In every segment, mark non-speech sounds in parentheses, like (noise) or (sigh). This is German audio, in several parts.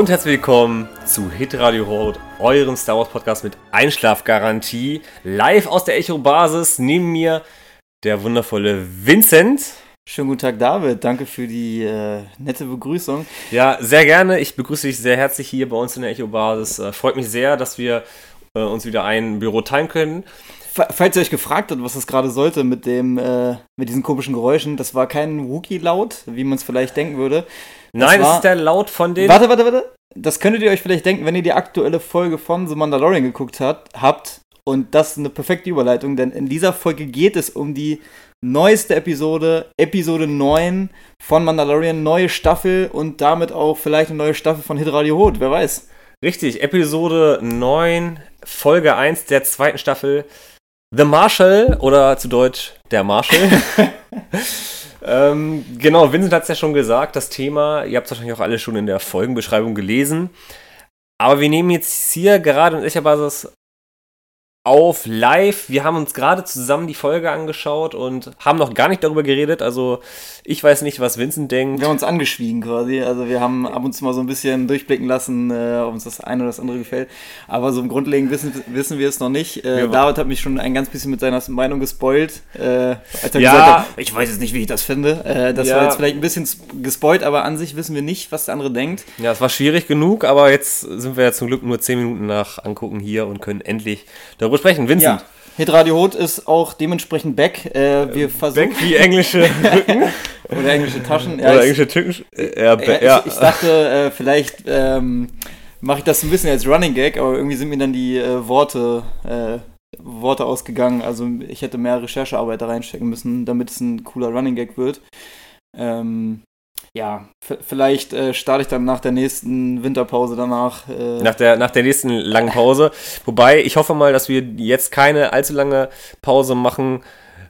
Und herzlich willkommen zu Hit Radio Road, eurem Star Wars Podcast mit Einschlafgarantie. Live aus der Echo-Basis. Neben mir der wundervolle Vincent. Schönen guten Tag, David. Danke für die äh, nette Begrüßung. Ja, sehr gerne. Ich begrüße dich sehr herzlich hier bei uns in der Echo-Basis. Äh, freut mich sehr, dass wir äh, uns wieder ein Büro teilen können. Falls ihr euch gefragt habt, was das gerade sollte mit dem, äh, mit diesen komischen Geräuschen, das war kein Wookie-Laut, wie man es vielleicht denken würde. Nein, war, das ist der Laut von den. Warte, warte, warte. Das könntet ihr euch vielleicht denken, wenn ihr die aktuelle Folge von The Mandalorian geguckt hat, habt. Und das ist eine perfekte Überleitung, denn in dieser Folge geht es um die neueste Episode, Episode 9 von Mandalorian, neue Staffel und damit auch vielleicht eine neue Staffel von Hit Radio Hot, wer weiß. Richtig, Episode 9, Folge 1 der zweiten Staffel. The Marshall oder zu Deutsch der Marshall. (laughs) (laughs) ähm, genau, Vincent hat es ja schon gesagt, das Thema, ihr habt es wahrscheinlich auch alle schon in der Folgenbeschreibung gelesen. Aber wir nehmen jetzt hier gerade in echter Basis auf live. Wir haben uns gerade zusammen die Folge angeschaut und haben noch gar nicht darüber geredet. Also ich weiß nicht, was Vincent denkt. Wir haben uns angeschwiegen quasi. Also wir haben ab und zu mal so ein bisschen durchblicken lassen, äh, ob uns das eine oder das andere gefällt. Aber so im Grundlegenden wissen, wissen wir es noch nicht. Äh, David hat mich schon ein ganz bisschen mit seiner Meinung gespoilt. Äh, als er Ja. gesagt hat, ich weiß jetzt nicht, wie ich das finde. Das Ja. war jetzt vielleicht ein bisschen gespoilt, aber an sich wissen wir nicht, was der andere denkt. Ja, es war schwierig genug, aber jetzt sind wir ja zum Glück nur 10 Minuten nach Angucken hier und können endlich darüber sprechen. Vincent, Hit Radio Hot ist auch dementsprechend back. Äh, wir versuchen. weg wie englische Rücken (laughs) Oder englische Taschen. Ja, oder ich- englische Tücken. Äh, ja, Ja, ja. Ich, ich dachte, äh, vielleicht ähm, mache ich das ein bisschen als Running Gag, aber irgendwie sind mir dann die äh, Worte, äh, Worte ausgegangen. Also ich hätte mehr Recherchearbeit da reinstecken müssen, damit es ein cooler Running Gag wird. Ähm, ja, vielleicht äh, starte ich dann nach der nächsten Winterpause danach. Äh, nach, der, nach der nächsten langen Pause. (laughs) Wobei, ich hoffe mal, dass wir jetzt keine allzu lange Pause machen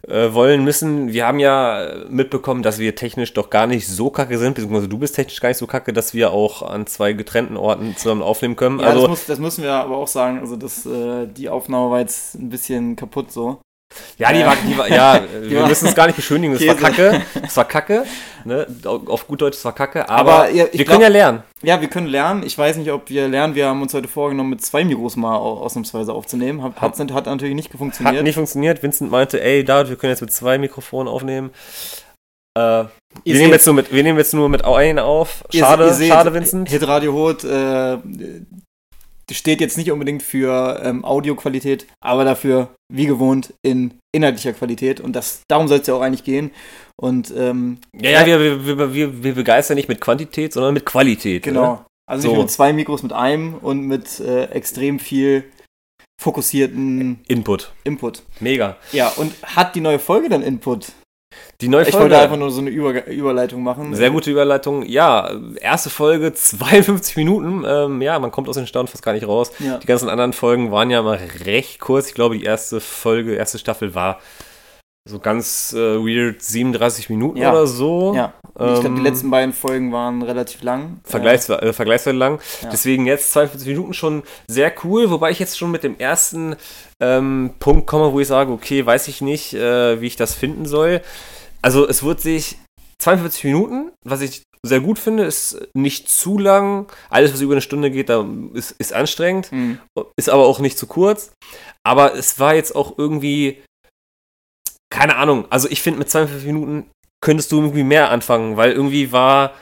äh, wollen müssen. Wir haben ja äh, mitbekommen, dass wir technisch doch gar nicht so kacke sind, beziehungsweise du bist technisch gar nicht so kacke, dass wir auch an zwei getrennten Orten zusammen aufnehmen können. ja, also das, muss, das müssen wir aber auch sagen. Also das, äh, die Aufnahme war jetzt ein bisschen kaputt so. Ja, die Äh, war, die war, ja, (laughs) wir war- müssen es gar nicht beschönigen, das war kacke. Das war kacke. Ne? Auf gut Deutsch, das war kacke. Aber, Aber, ja, wir glaub- können ja lernen. Ja, wir können lernen. Ich weiß nicht, ob wir lernen. Wir haben uns heute vorgenommen, mit zwei Mikros mal au- ausnahmsweise aufzunehmen. Hat, hat, hat natürlich nicht funktioniert. Hat nicht funktioniert. Vincent meinte, ey, David, wir können jetzt mit zwei Mikrofonen aufnehmen. Äh, wir, nehmen jetzt nur mit, wir nehmen jetzt nur mit einem auf. Schade, ihr seht, schade, Vincent. Hit Radio Hot äh, steht jetzt nicht unbedingt für ähm, Audioqualität, aber dafür, wie gewohnt, in inhaltlicher Qualität. Und das, darum soll es ja auch eigentlich gehen. Und ähm, Ja, ja, wir, wir, wir, wir, wir begeistern nicht mit Quantität, sondern mit Qualität. genau. Ne? Also nicht So. mit zwei Mikros, mit einem und mit äh, extrem viel fokussierten Input. Input. Mega. Ja, und hat die neue Folge dann Input? Die neue Ich Folge. wollte einfach nur so eine Über Überleitung machen. Sehr gute Überleitung. Ja, erste Folge, (laughs) 52 Minuten. Ähm, ja, man kommt aus den Staunen fast gar nicht raus. Ja. Die ganzen anderen Folgen waren ja mal recht kurz. Ich glaube, die erste Folge, erste Staffel war so ganz äh, weird 37 Minuten Ja. oder so. Ja. ich glaube, die Ähm, letzten beiden Folgen waren relativ lang. Vergleichs äh, vergleichsweise lang. Ja. Deswegen jetzt 42 Minuten schon sehr cool, wobei ich jetzt schon mit dem ersten ähm, Punkt komme, wo ich sage, okay, weiß ich nicht, äh, wie ich das finden soll. Also es wird sich 42 Minuten, was ich sehr gut finde, ist nicht zu lang. Alles, was über eine Stunde geht, da ist, ist anstrengend, mhm. ist aber auch nicht zu kurz. Aber es war jetzt auch irgendwie, keine Ahnung, also ich finde mit 42 Minuten könntest du irgendwie mehr anfangen, weil irgendwie war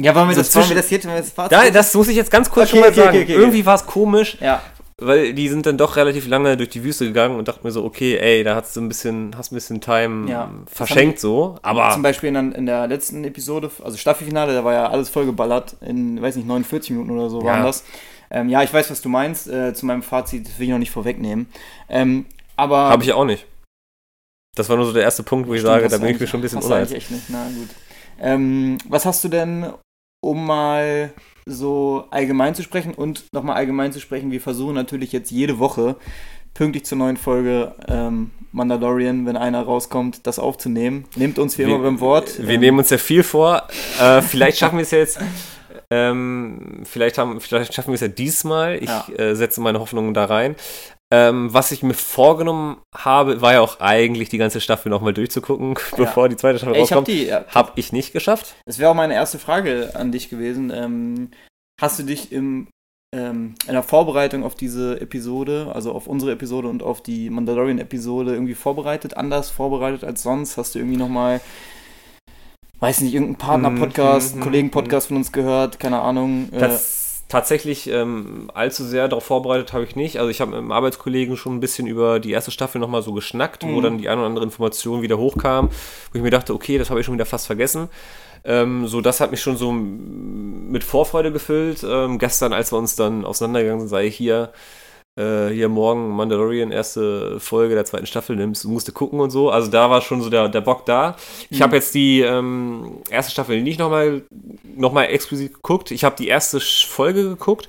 Ja, wollen wir, So das, wollen wir zwischen- das jetzt, wir das Fazit- da, das muss ich jetzt ganz kurz Okay, schon mal okay, sagen. okay, Irgendwie war es komisch, Ja, weil die sind dann doch relativ lange durch die Wüste gegangen und dachte mir so, okay, ey, da hast du ein bisschen, hast ein bisschen Time Ja. verschenkt so. Aber zum Beispiel in, der- in der letzten Episode, also Staffelfinale, da war ja alles vollgeballert in, weiß nicht, 49 Minuten oder so waren Ja. das. Ähm, ja, ich weiß, was du meinst. Äh, zu meinem Fazit will ich noch nicht vorwegnehmen. Ähm, aber habe ich auch nicht. Das war nur so der erste Punkt, wo ich Stimmt, sage, da bin ich mir schon ein bisschen uneins. echt nicht. Na gut. Ähm, was hast du denn, um mal so allgemein zu sprechen und nochmal allgemein zu sprechen? Wir versuchen natürlich jetzt jede Woche pünktlich zur neuen Folge ähm, Mandalorian, wenn einer rauskommt, das aufzunehmen. Nehmt uns wie Wir- immer beim Wort. Wir Ähm, nehmen uns ja viel vor. Äh, vielleicht schaffen wir es jetzt. Ähm, vielleicht, haben, vielleicht schaffen wir es ja diesmal. Ich Ja. äh, setze meine Hoffnungen da rein. Ähm, was ich mir vorgenommen habe, war ja auch eigentlich die ganze Staffel nochmal durchzugucken, (laughs) bevor die zweite Staffel Ich habe rauskommt. die. Ja, Hab ich nicht geschafft. Das wäre auch meine erste Frage an dich gewesen. Ähm, hast du dich im, ähm, in der Vorbereitung auf diese Episode, also auf unsere Episode und auf die Mandalorian-Episode irgendwie vorbereitet, anders vorbereitet als sonst? Hast du irgendwie nochmal, weiß nicht, irgendeinen Partner-Podcast, Mhm, einen Kollegen-Podcast von uns gehört, keine Ahnung. Äh, tatsächlich ähm, allzu sehr darauf vorbereitet habe ich nicht. Also ich habe mit einem Arbeitskollegen schon ein bisschen über die erste Staffel nochmal so geschnackt, wo Mhm. dann die eine oder andere Information wieder hochkam, wo ich mir dachte, okay, das habe ich schon wieder fast vergessen. Ähm, so, das hat mich schon so mit Vorfreude gefüllt. Ähm, gestern, als wir uns dann auseinandergegangen sind, sei ich hier, äh, hier morgen Mandalorian, erste Folge der zweiten Staffel nimmst, musste gucken und so. Also da war schon so der, der Bock da. Ich Mhm. habe jetzt die ähm, erste Staffel nicht nochmal noch mal explizit geguckt. Ich habe die erste Folge geguckt.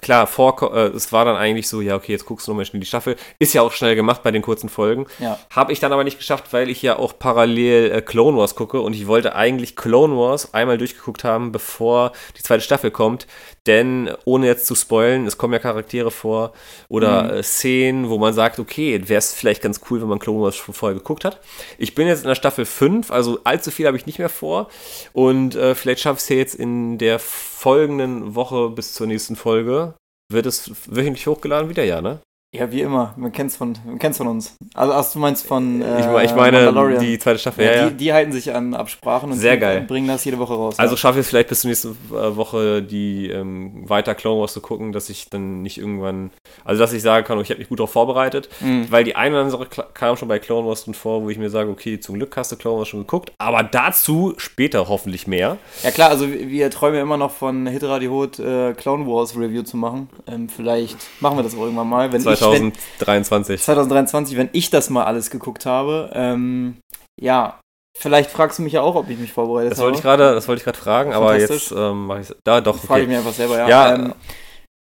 Klar, vor, äh, es war dann eigentlich so, ja, okay, jetzt guckst du nochmal schnell die Staffel. Ist ja auch schnell gemacht bei den kurzen Folgen. ja. Habe ich dann aber nicht geschafft, weil ich ja auch parallel äh, Clone Wars gucke und ich wollte eigentlich Clone Wars einmal durchgeguckt haben, bevor die zweite Staffel kommt. Denn ohne jetzt zu spoilen, es kommen ja Charaktere vor oder Mhm. äh, Szenen, wo man sagt, okay, wäre es vielleicht ganz cool, wenn man Clone Wars schon vorher geguckt hat. Ich bin jetzt in der Staffel 5, also allzu viel habe ich nicht mehr vor. Und äh, vielleicht schaffe ich es jetzt in der folgenden Woche bis zur nächsten Folge. Wird es wöchentlich hochgeladen wieder, ja, ne? Ja, wie immer. Man kennt's von, man kennt's von uns. Also, hast du meinst von äh, ich, ich meine, die zweite Staffel, ja, ja, ja. Die, die halten sich an Absprachen und Sehr geil. bringen das jede Woche raus. Also ja. schaffe ich es vielleicht bis zur nächsten äh, Woche, die ähm, weiter Clone Wars zu gucken, dass ich dann nicht irgendwann, also dass ich sagen kann, oh, ich habe mich gut darauf vorbereitet, Mhm. weil die eine oder andere kam schon bei Clone Wars drin vor, wo ich mir sage, okay, zum Glück hast du Clone Wars schon geguckt, aber dazu später hoffentlich mehr. Ja klar, also wir träumen ja immer noch von Hitra die Hut äh, Clone Wars Review zu machen. Ähm, vielleicht machen wir das auch irgendwann mal, wenn ich, wenn, 2023. 2023, wenn ich das mal alles geguckt habe. Ähm, ja, vielleicht fragst du mich ja auch, ob ich mich vorbereitet Das habe. wollte ich gerade, das wollte ich gerade fragen, aber jetzt ähm, mache ich Da, doch, Frage ich okay. mir einfach selber, ja. Ja, ähm,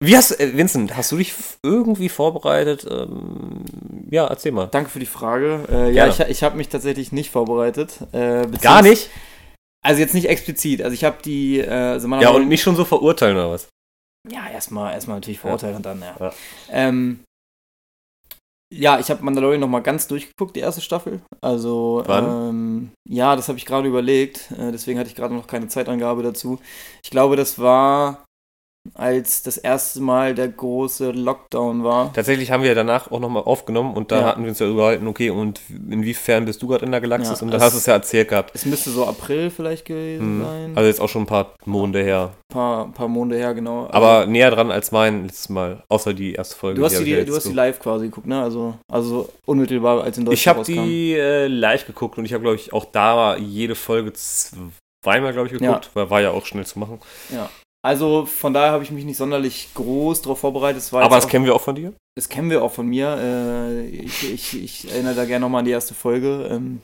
Wie hast äh, Vincent, hast du dich irgendwie vorbereitet? Ähm, ja, erzähl mal. danke für die Frage. Äh, ja, ich, ich habe mich tatsächlich nicht vorbereitet. Äh, Gar nicht? Also jetzt nicht explizit. Also ich habe die. Äh, also Ja, und mich schon so verurteilen oder was? Ja, erstmal erstmal natürlich verurteilen und dann, ja. Ja. Ähm, ja, ich habe Mandalorian nochmal ganz durchgeguckt, die erste Staffel. Also? Ähm, ja, das habe ich gerade überlegt. Äh, deswegen hatte ich gerade noch keine Zeitangabe dazu. Ich glaube, das war, als das erste Mal der große Lockdown war. Tatsächlich haben wir danach auch nochmal aufgenommen und da Ja. hatten wir uns ja überhalten, okay, und inwiefern bist du gerade in der Galaxis? Ja, und da hast du es ja erzählt gehabt. Es müsste so April vielleicht gewesen Hm. sein. Also jetzt auch schon ein paar Monde her. ein paar, paar Monate her, genau. Aber näher dran als mein letztes Mal, außer die erste Folge. du hast, die, ja du hast die live quasi geguckt, ne? Also, also unmittelbar, als in Deutschland Ich habe die äh, live geguckt und ich habe, glaube ich, auch da jede Folge zweimal, glaube ich, geguckt, weil war ja auch schnell zu machen. Ja. Also von daher habe ich mich nicht sonderlich groß darauf vorbereitet. Es Aber das kennen wir auch von dir? das kennen wir auch von mir. Äh, ich, ich, ich erinnere da gerne nochmal an die erste Folge. Ähm,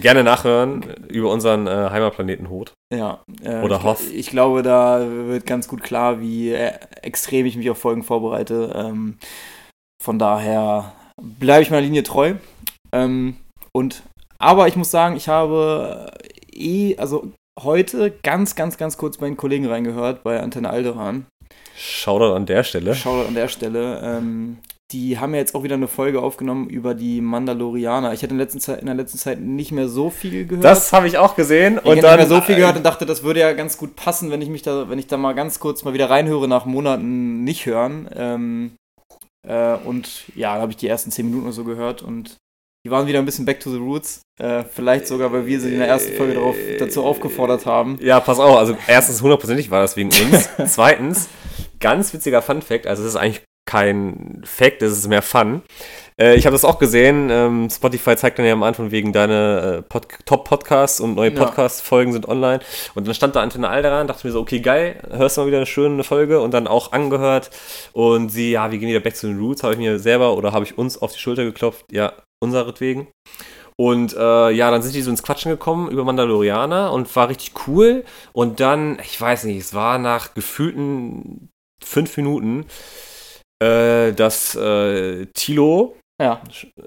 Gerne nachhören über unseren äh, Heimatplaneten Hoth. ja. Äh, Oder ich, Hoff. Ich glaube, da wird ganz gut klar, wie äh, extrem ich mich auf Folgen vorbereite. Ähm, von daher bleibe ich meiner Linie treu. Ähm, und aber ich muss sagen, ich habe äh, eh, also heute ganz, ganz, ganz kurz bei den Kollegen reingehört, bei Antenne Alderan. Shoutout an der Stelle. Shoutout an der Stelle. Ähm, die haben ja jetzt auch wieder eine Folge aufgenommen über die Mandalorianer. Ich hatte in der letzten Zeit, in der letzten Zeit nicht mehr so viel gehört. Das habe ich auch gesehen. ich Und habe dann nicht mehr so viel gehört und dachte, das würde ja ganz gut passen, wenn ich mich da, wenn ich da mal ganz kurz mal wieder reinhöre nach Monaten nicht hören. Ähm, äh, und ja, da habe ich die ersten zehn Minuten oder so gehört und die waren wieder ein bisschen back to the roots. Äh, vielleicht sogar, weil wir sie in der ersten Folge darauf, dazu aufgefordert haben. Ja, pass auf. Also erstens hundertprozentig war das wegen uns. (laughs) Zweitens, ganz witziger Fun Fact. Also es ist eigentlich kein Fact, es ist mehr Fun. Äh, ich habe das auch gesehen. Ähm, Spotify zeigt dann ja am Anfang wegen deine äh, Pod Top-Podcasts und neue Ja. Podcast-Folgen sind online. Und dann stand da Antenne Alderan, dachte mir so, okay, geil, hörst du mal wieder eine schöne Folge und dann auch angehört. Und sie, ja, wir gehen wieder back to the roots, habe ich mir selber oder habe ich uns auf die Schulter geklopft. Ja, unseretwegen. Und äh, ja, dann sind die so ins Quatschen gekommen über Mandalorianer und war richtig cool. Und dann, ich weiß nicht, es war nach gefühlten fünf Minuten, äh, dass äh, Tilo, Ja,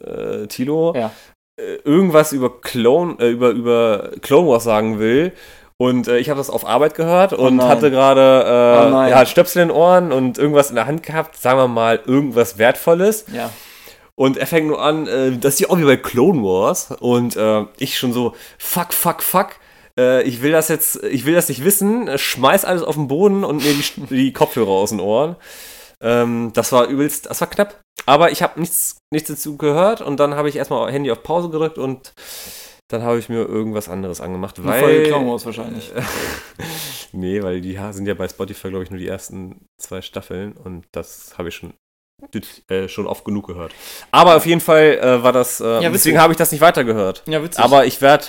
äh, Tilo Ja. äh, irgendwas über Clone, äh, über, über Clone Wars sagen will. Und ich habe das auf Arbeit gehört und nein. hatte gerade Oh äh, nein. ja, Stöpsel in den Ohren und irgendwas in der Hand gehabt, sagen wir mal, irgendwas Wertvolles. Ja. Und er fängt nur an, äh, das ist ja auch wie bei Clone Wars. Und äh, ich schon so, fuck, fuck, fuck. Äh, ich will das jetzt, ich will das nicht wissen. Schmeiß alles auf den Boden und mir die, (laughs) die Kopfhörer aus den Ohren. Ähm, das war übelst, das war knapp. Aber ich habe nichts, nichts dazu gehört und dann habe ich erstmal Handy auf Pause gedrückt und dann habe ich mir irgendwas anderes angemacht, Eine Folge weil. Clown Wars wahrscheinlich. (laughs) nee, weil die sind ja bei Spotify, glaube ich, nur die ersten zwei Staffeln und das habe ich schon, äh, schon oft genug gehört. Aber auf jeden Fall äh, war das, äh, witzig. deswegen habe ich das nicht weitergehört. Ja, witzig. Aber ich werde,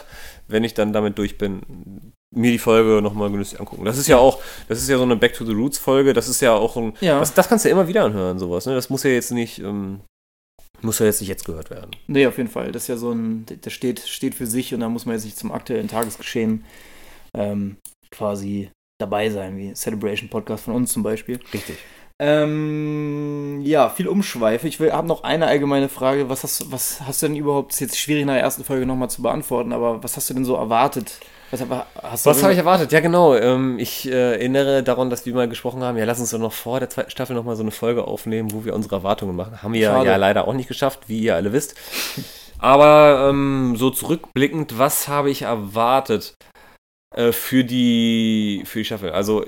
wenn ich dann damit durch bin, mir die Folge nochmal genüsslich angucken. Das ist ja auch, das ist ja so eine Back to the Roots Folge, das ist ja auch ein, Ja. das, das kannst du ja immer wieder anhören, sowas, ne? Das muss ja jetzt nicht, ähm, muss ja jetzt nicht jetzt gehört werden. Nee, auf jeden Fall. Das ist ja so ein, der steht, steht für sich und da muss man jetzt nicht zum aktuellen Tagesgeschehen ähm, quasi dabei sein, wie Celebration Podcast von uns zum Beispiel. Richtig. Ähm, ja, viel Umschweife. Ich habe noch eine allgemeine Frage. Was hast, was hast du denn überhaupt, ist jetzt schwierig in der ersten Folge nochmal zu beantworten, aber was hast du denn so erwartet? Was, Was habe ich erwartet? Ja, genau. Ähm, ich äh, erinnere daran, dass wir mal gesprochen haben, ja, lass uns doch noch vor der zweiten Staffel nochmal so eine Folge aufnehmen, wo wir unsere Erwartungen machen. Haben wir Schade. ja leider auch nicht geschafft, wie ihr alle wisst. Aber ähm, so zurückblickend, was habe ich erwartet äh, für, die, für die Staffel? Also,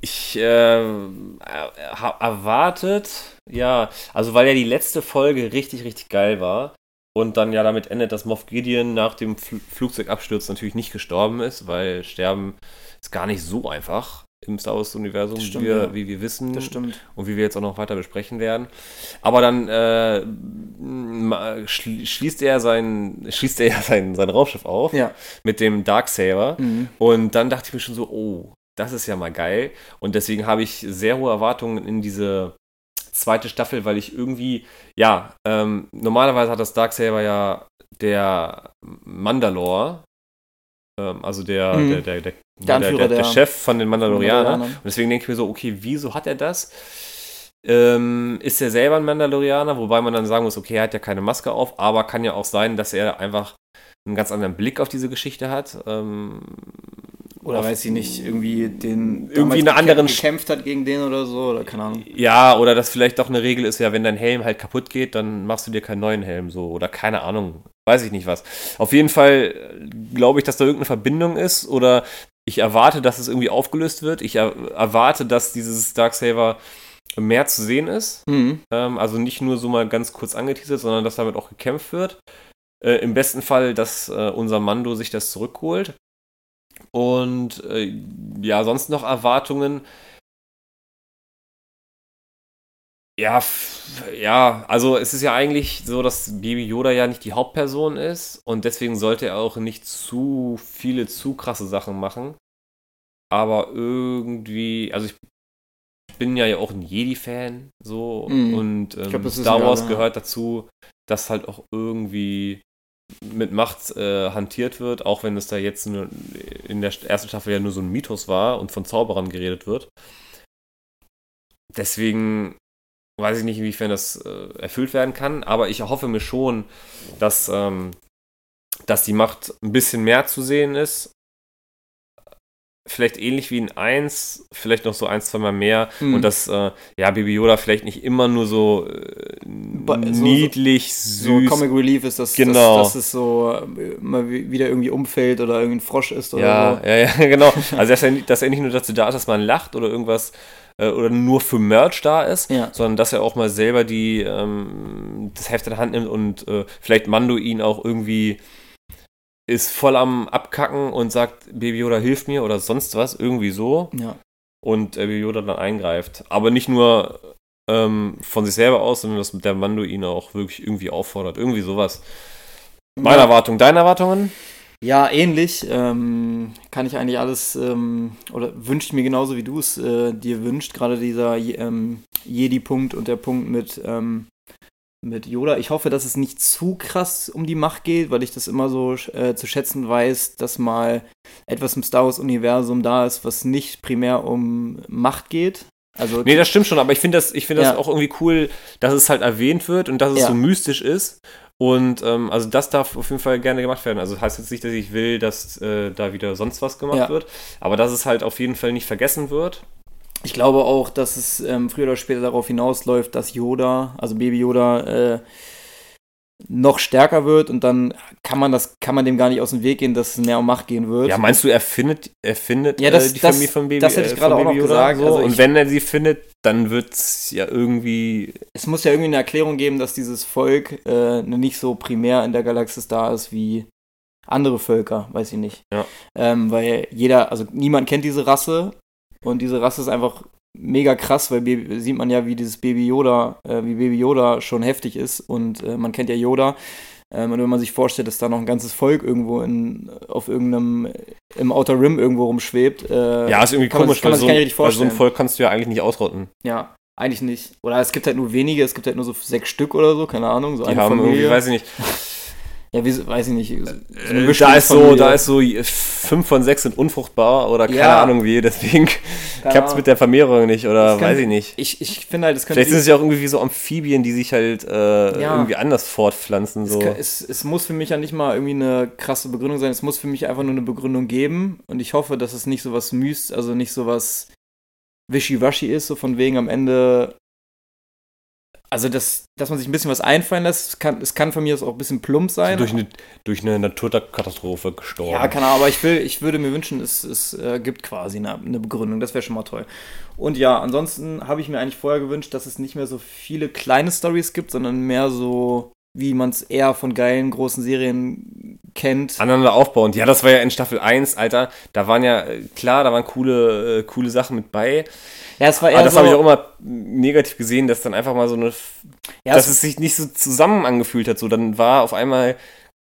ich äh, habe erwartet, ja, also weil ja die letzte Folge richtig, richtig geil war und dann ja damit endet, dass Moff Gideon nach dem Fl Flugzeugabsturz natürlich nicht gestorben ist, weil Sterben ist gar nicht so einfach im Star Wars-Universum, wie, ja. wie wir wissen Das stimmt. und wie wir jetzt auch noch weiter besprechen werden. Aber dann äh, schließt er sein, schließt er ja sein, sein Raumschiff auf Ja. mit dem Darksaber. Mhm. Und dann dachte ich mir schon so, oh, das ist ja mal geil. Und deswegen habe ich sehr hohe Erwartungen in diese zweite Staffel, weil ich irgendwie, ja, ähm, normalerweise hat das Darksaber ja der Mandalore, ähm, also der, Mhm. der, der, der, Der der, der, der Chef von den Mandalorianern. Mandalorianern. Und deswegen denke ich mir so, okay, wieso hat er das? Ähm, ist er selber ein Mandalorianer, wobei man dann sagen muss, okay, er hat ja keine Maske auf, aber kann ja auch sein, dass er einfach einen ganz anderen Blick auf diese Geschichte hat. Ähm, Oder weiß ich nicht, irgendwie den Irgendwie damals eine anderen gekämpft, hat gegen den oder so, oder keine Ahnung. Ja, oder dass vielleicht doch eine Regel ist, ja, wenn dein Helm halt kaputt geht, dann machst du dir keinen neuen Helm so oder keine Ahnung, weiß ich nicht was. Auf jeden Fall äh, glaube ich, dass da irgendeine Verbindung ist oder ich erwarte, dass es irgendwie aufgelöst wird. Ich er erwarte, dass dieses Darksaber mehr zu sehen ist. Mhm. Ähm, also nicht nur so mal ganz kurz angeteasert, sondern dass damit auch gekämpft wird. Äh, Im besten Fall, dass äh, unser Mando sich das zurückholt. Und äh, ja, sonst noch Erwartungen. Ja, ja, also es ist ja eigentlich so, dass Baby Yoda ja nicht die Hauptperson ist und deswegen sollte er auch nicht zu viele, zu krasse Sachen machen. Aber irgendwie, also ich bin ja auch ein Jedi-Fan, so, Mhm. und ähm, glaub, Star Wars gehört dazu, dass halt auch irgendwie mit Macht äh, hantiert wird, auch wenn es da jetzt nur in der ersten Staffel ja nur so ein Mythos war und von Zauberern geredet wird. Deswegen weiß ich nicht, inwiefern das äh, erfüllt werden kann, aber ich erhoffe mir schon, dass, ähm, dass die Macht ein bisschen mehr zu sehen ist. Vielleicht ähnlich wie in 1, vielleicht noch so ein, zwei Mal mehr. Mhm. Und dass, äh, ja, Baby Yoda vielleicht nicht immer nur so, äh, Ba- so- niedlich, So süß. Comic Relief ist, dass, Genau. dass, dass es so äh, mal wi- wieder irgendwie umfällt oder irgendwie ein Frosch ist oder Ja, so. ja, ja, (laughs) genau. (laughs) Also, dass er, nicht- dass er nicht nur dazu da ist, dass man lacht oder irgendwas äh, oder nur für Merch da ist, Ja. sondern dass er auch mal selber die, ähm, das Heft in der Hand nimmt und äh, vielleicht Mando ihn auch irgendwie ist voll am Abkacken und sagt, Baby Yoda hilft mir oder sonst was, irgendwie so. Ja. Und äh, Baby Yoda dann eingreift. Aber nicht nur ähm, von sich selber aus, sondern dass der Mando ihn auch wirklich irgendwie auffordert. Irgendwie sowas. Meine Ja. Erwartung, deine Erwartungen? Ja, ähnlich. Ähm, kann ich eigentlich alles, ähm, oder wünsche ich mir genauso, wie du es äh, dir wünscht. Gerade dieser ähm, Jedi-Punkt und der Punkt mit, ähm, mit Yoda. Ich hoffe, dass es nicht zu krass um die Macht geht, weil ich das immer so äh, zu schätzen weiß, dass mal etwas im Star Wars-Universum da ist, was nicht primär um Macht geht. Also Nee, das stimmt schon, aber ich finde das, ich finde das Ja. auch irgendwie cool, dass es halt erwähnt wird und dass es Ja. so mystisch ist Und ähm, also das darf auf jeden Fall gerne gemacht werden. Also das heißt jetzt nicht, dass ich will, dass äh, da wieder sonst was gemacht Ja. wird, aber dass es halt auf jeden Fall nicht vergessen wird. Ich glaube auch, dass es ähm, früher oder später darauf hinausläuft, dass Yoda, also Baby Yoda, äh, noch stärker wird und dann kann man das, kann man dem gar nicht aus dem Weg gehen, dass es mehr um Macht gehen wird. Ja, meinst du, er findet, er findet Ja, das- äh, die das- Familie von Baby das hätte ich äh, gerade auch noch gesagt. So? Also und wenn er sie findet, dann wird es ja irgendwie. es muss ja irgendwie eine Erklärung geben, dass dieses Volk äh, nicht so primär in der Galaxis da ist wie andere Völker, weiß ich nicht. Ja. Ähm, weil jeder, also niemand kennt diese Rasse und diese Rasse ist einfach mega krass, weil Baby, sieht man ja, wie dieses Baby Yoda, äh, wie Baby Yoda schon heftig ist und äh, man kennt ja Yoda. Ähm, und wenn man sich vorstellt, dass da noch ein ganzes Volk irgendwo in, auf irgendeinem, im Outer Rim irgendwo rumschwebt. Äh, Ja, ist irgendwie komisch, man weil, so, weil so ein. Volk kannst du ja eigentlich nicht ausrotten. Ja, eigentlich nicht. Oder es gibt halt nur wenige, es gibt halt nur so sechs Stück oder so, keine Ahnung, so Die haben Familie. irgendwie, weiß ich nicht. Ja, wie, weiß ich nicht. So Äh, da ist so, da ist so fünf von sechs sind unfruchtbar oder keine Ja. Ahnung wie, deswegen (laughs) klappt es mit der Vermehrung nicht oder Das kann- weiß ich nicht. Ich, ich finde halt, es könnte. Vielleicht sind es ja auch irgendwie wie so Amphibien, die sich halt äh, Ja. irgendwie anders fortpflanzen. es, So. kann- es, es muss für mich ja nicht mal irgendwie eine krasse Begründung sein. Es muss für mich einfach nur eine Begründung geben. Und ich hoffe, dass es nicht so was müst, also nicht so was wischiwaschi ist, so von wegen am Ende. Also, das, dass man sich ein bisschen was einfallen lässt, es kann, es kann von mir aus auch ein bisschen plump sein. durch, eine, durch eine Naturkatastrophe gestorben. Ja, keine Ahnung, aber ich will, ich würde mir wünschen, es, es äh, gibt quasi eine, eine Begründung. Das wäre schon mal toll. Und ja, ansonsten habe ich mir eigentlich vorher gewünscht, dass es nicht mehr so viele kleine Stories gibt, sondern mehr so, wie man es eher von geilen großen Serien kennt. aneinander aufbauend. Ja, das war ja in Staffel 1, Alter. Da waren ja, äh, klar, da waren coole, äh, coole Sachen mit bei. Ja, es war eher Aber das so, habe ich auch immer negativ gesehen, dass dann einfach mal so eine. ja, dass es, es sich nicht so zusammen angefühlt hat. So, dann war auf einmal.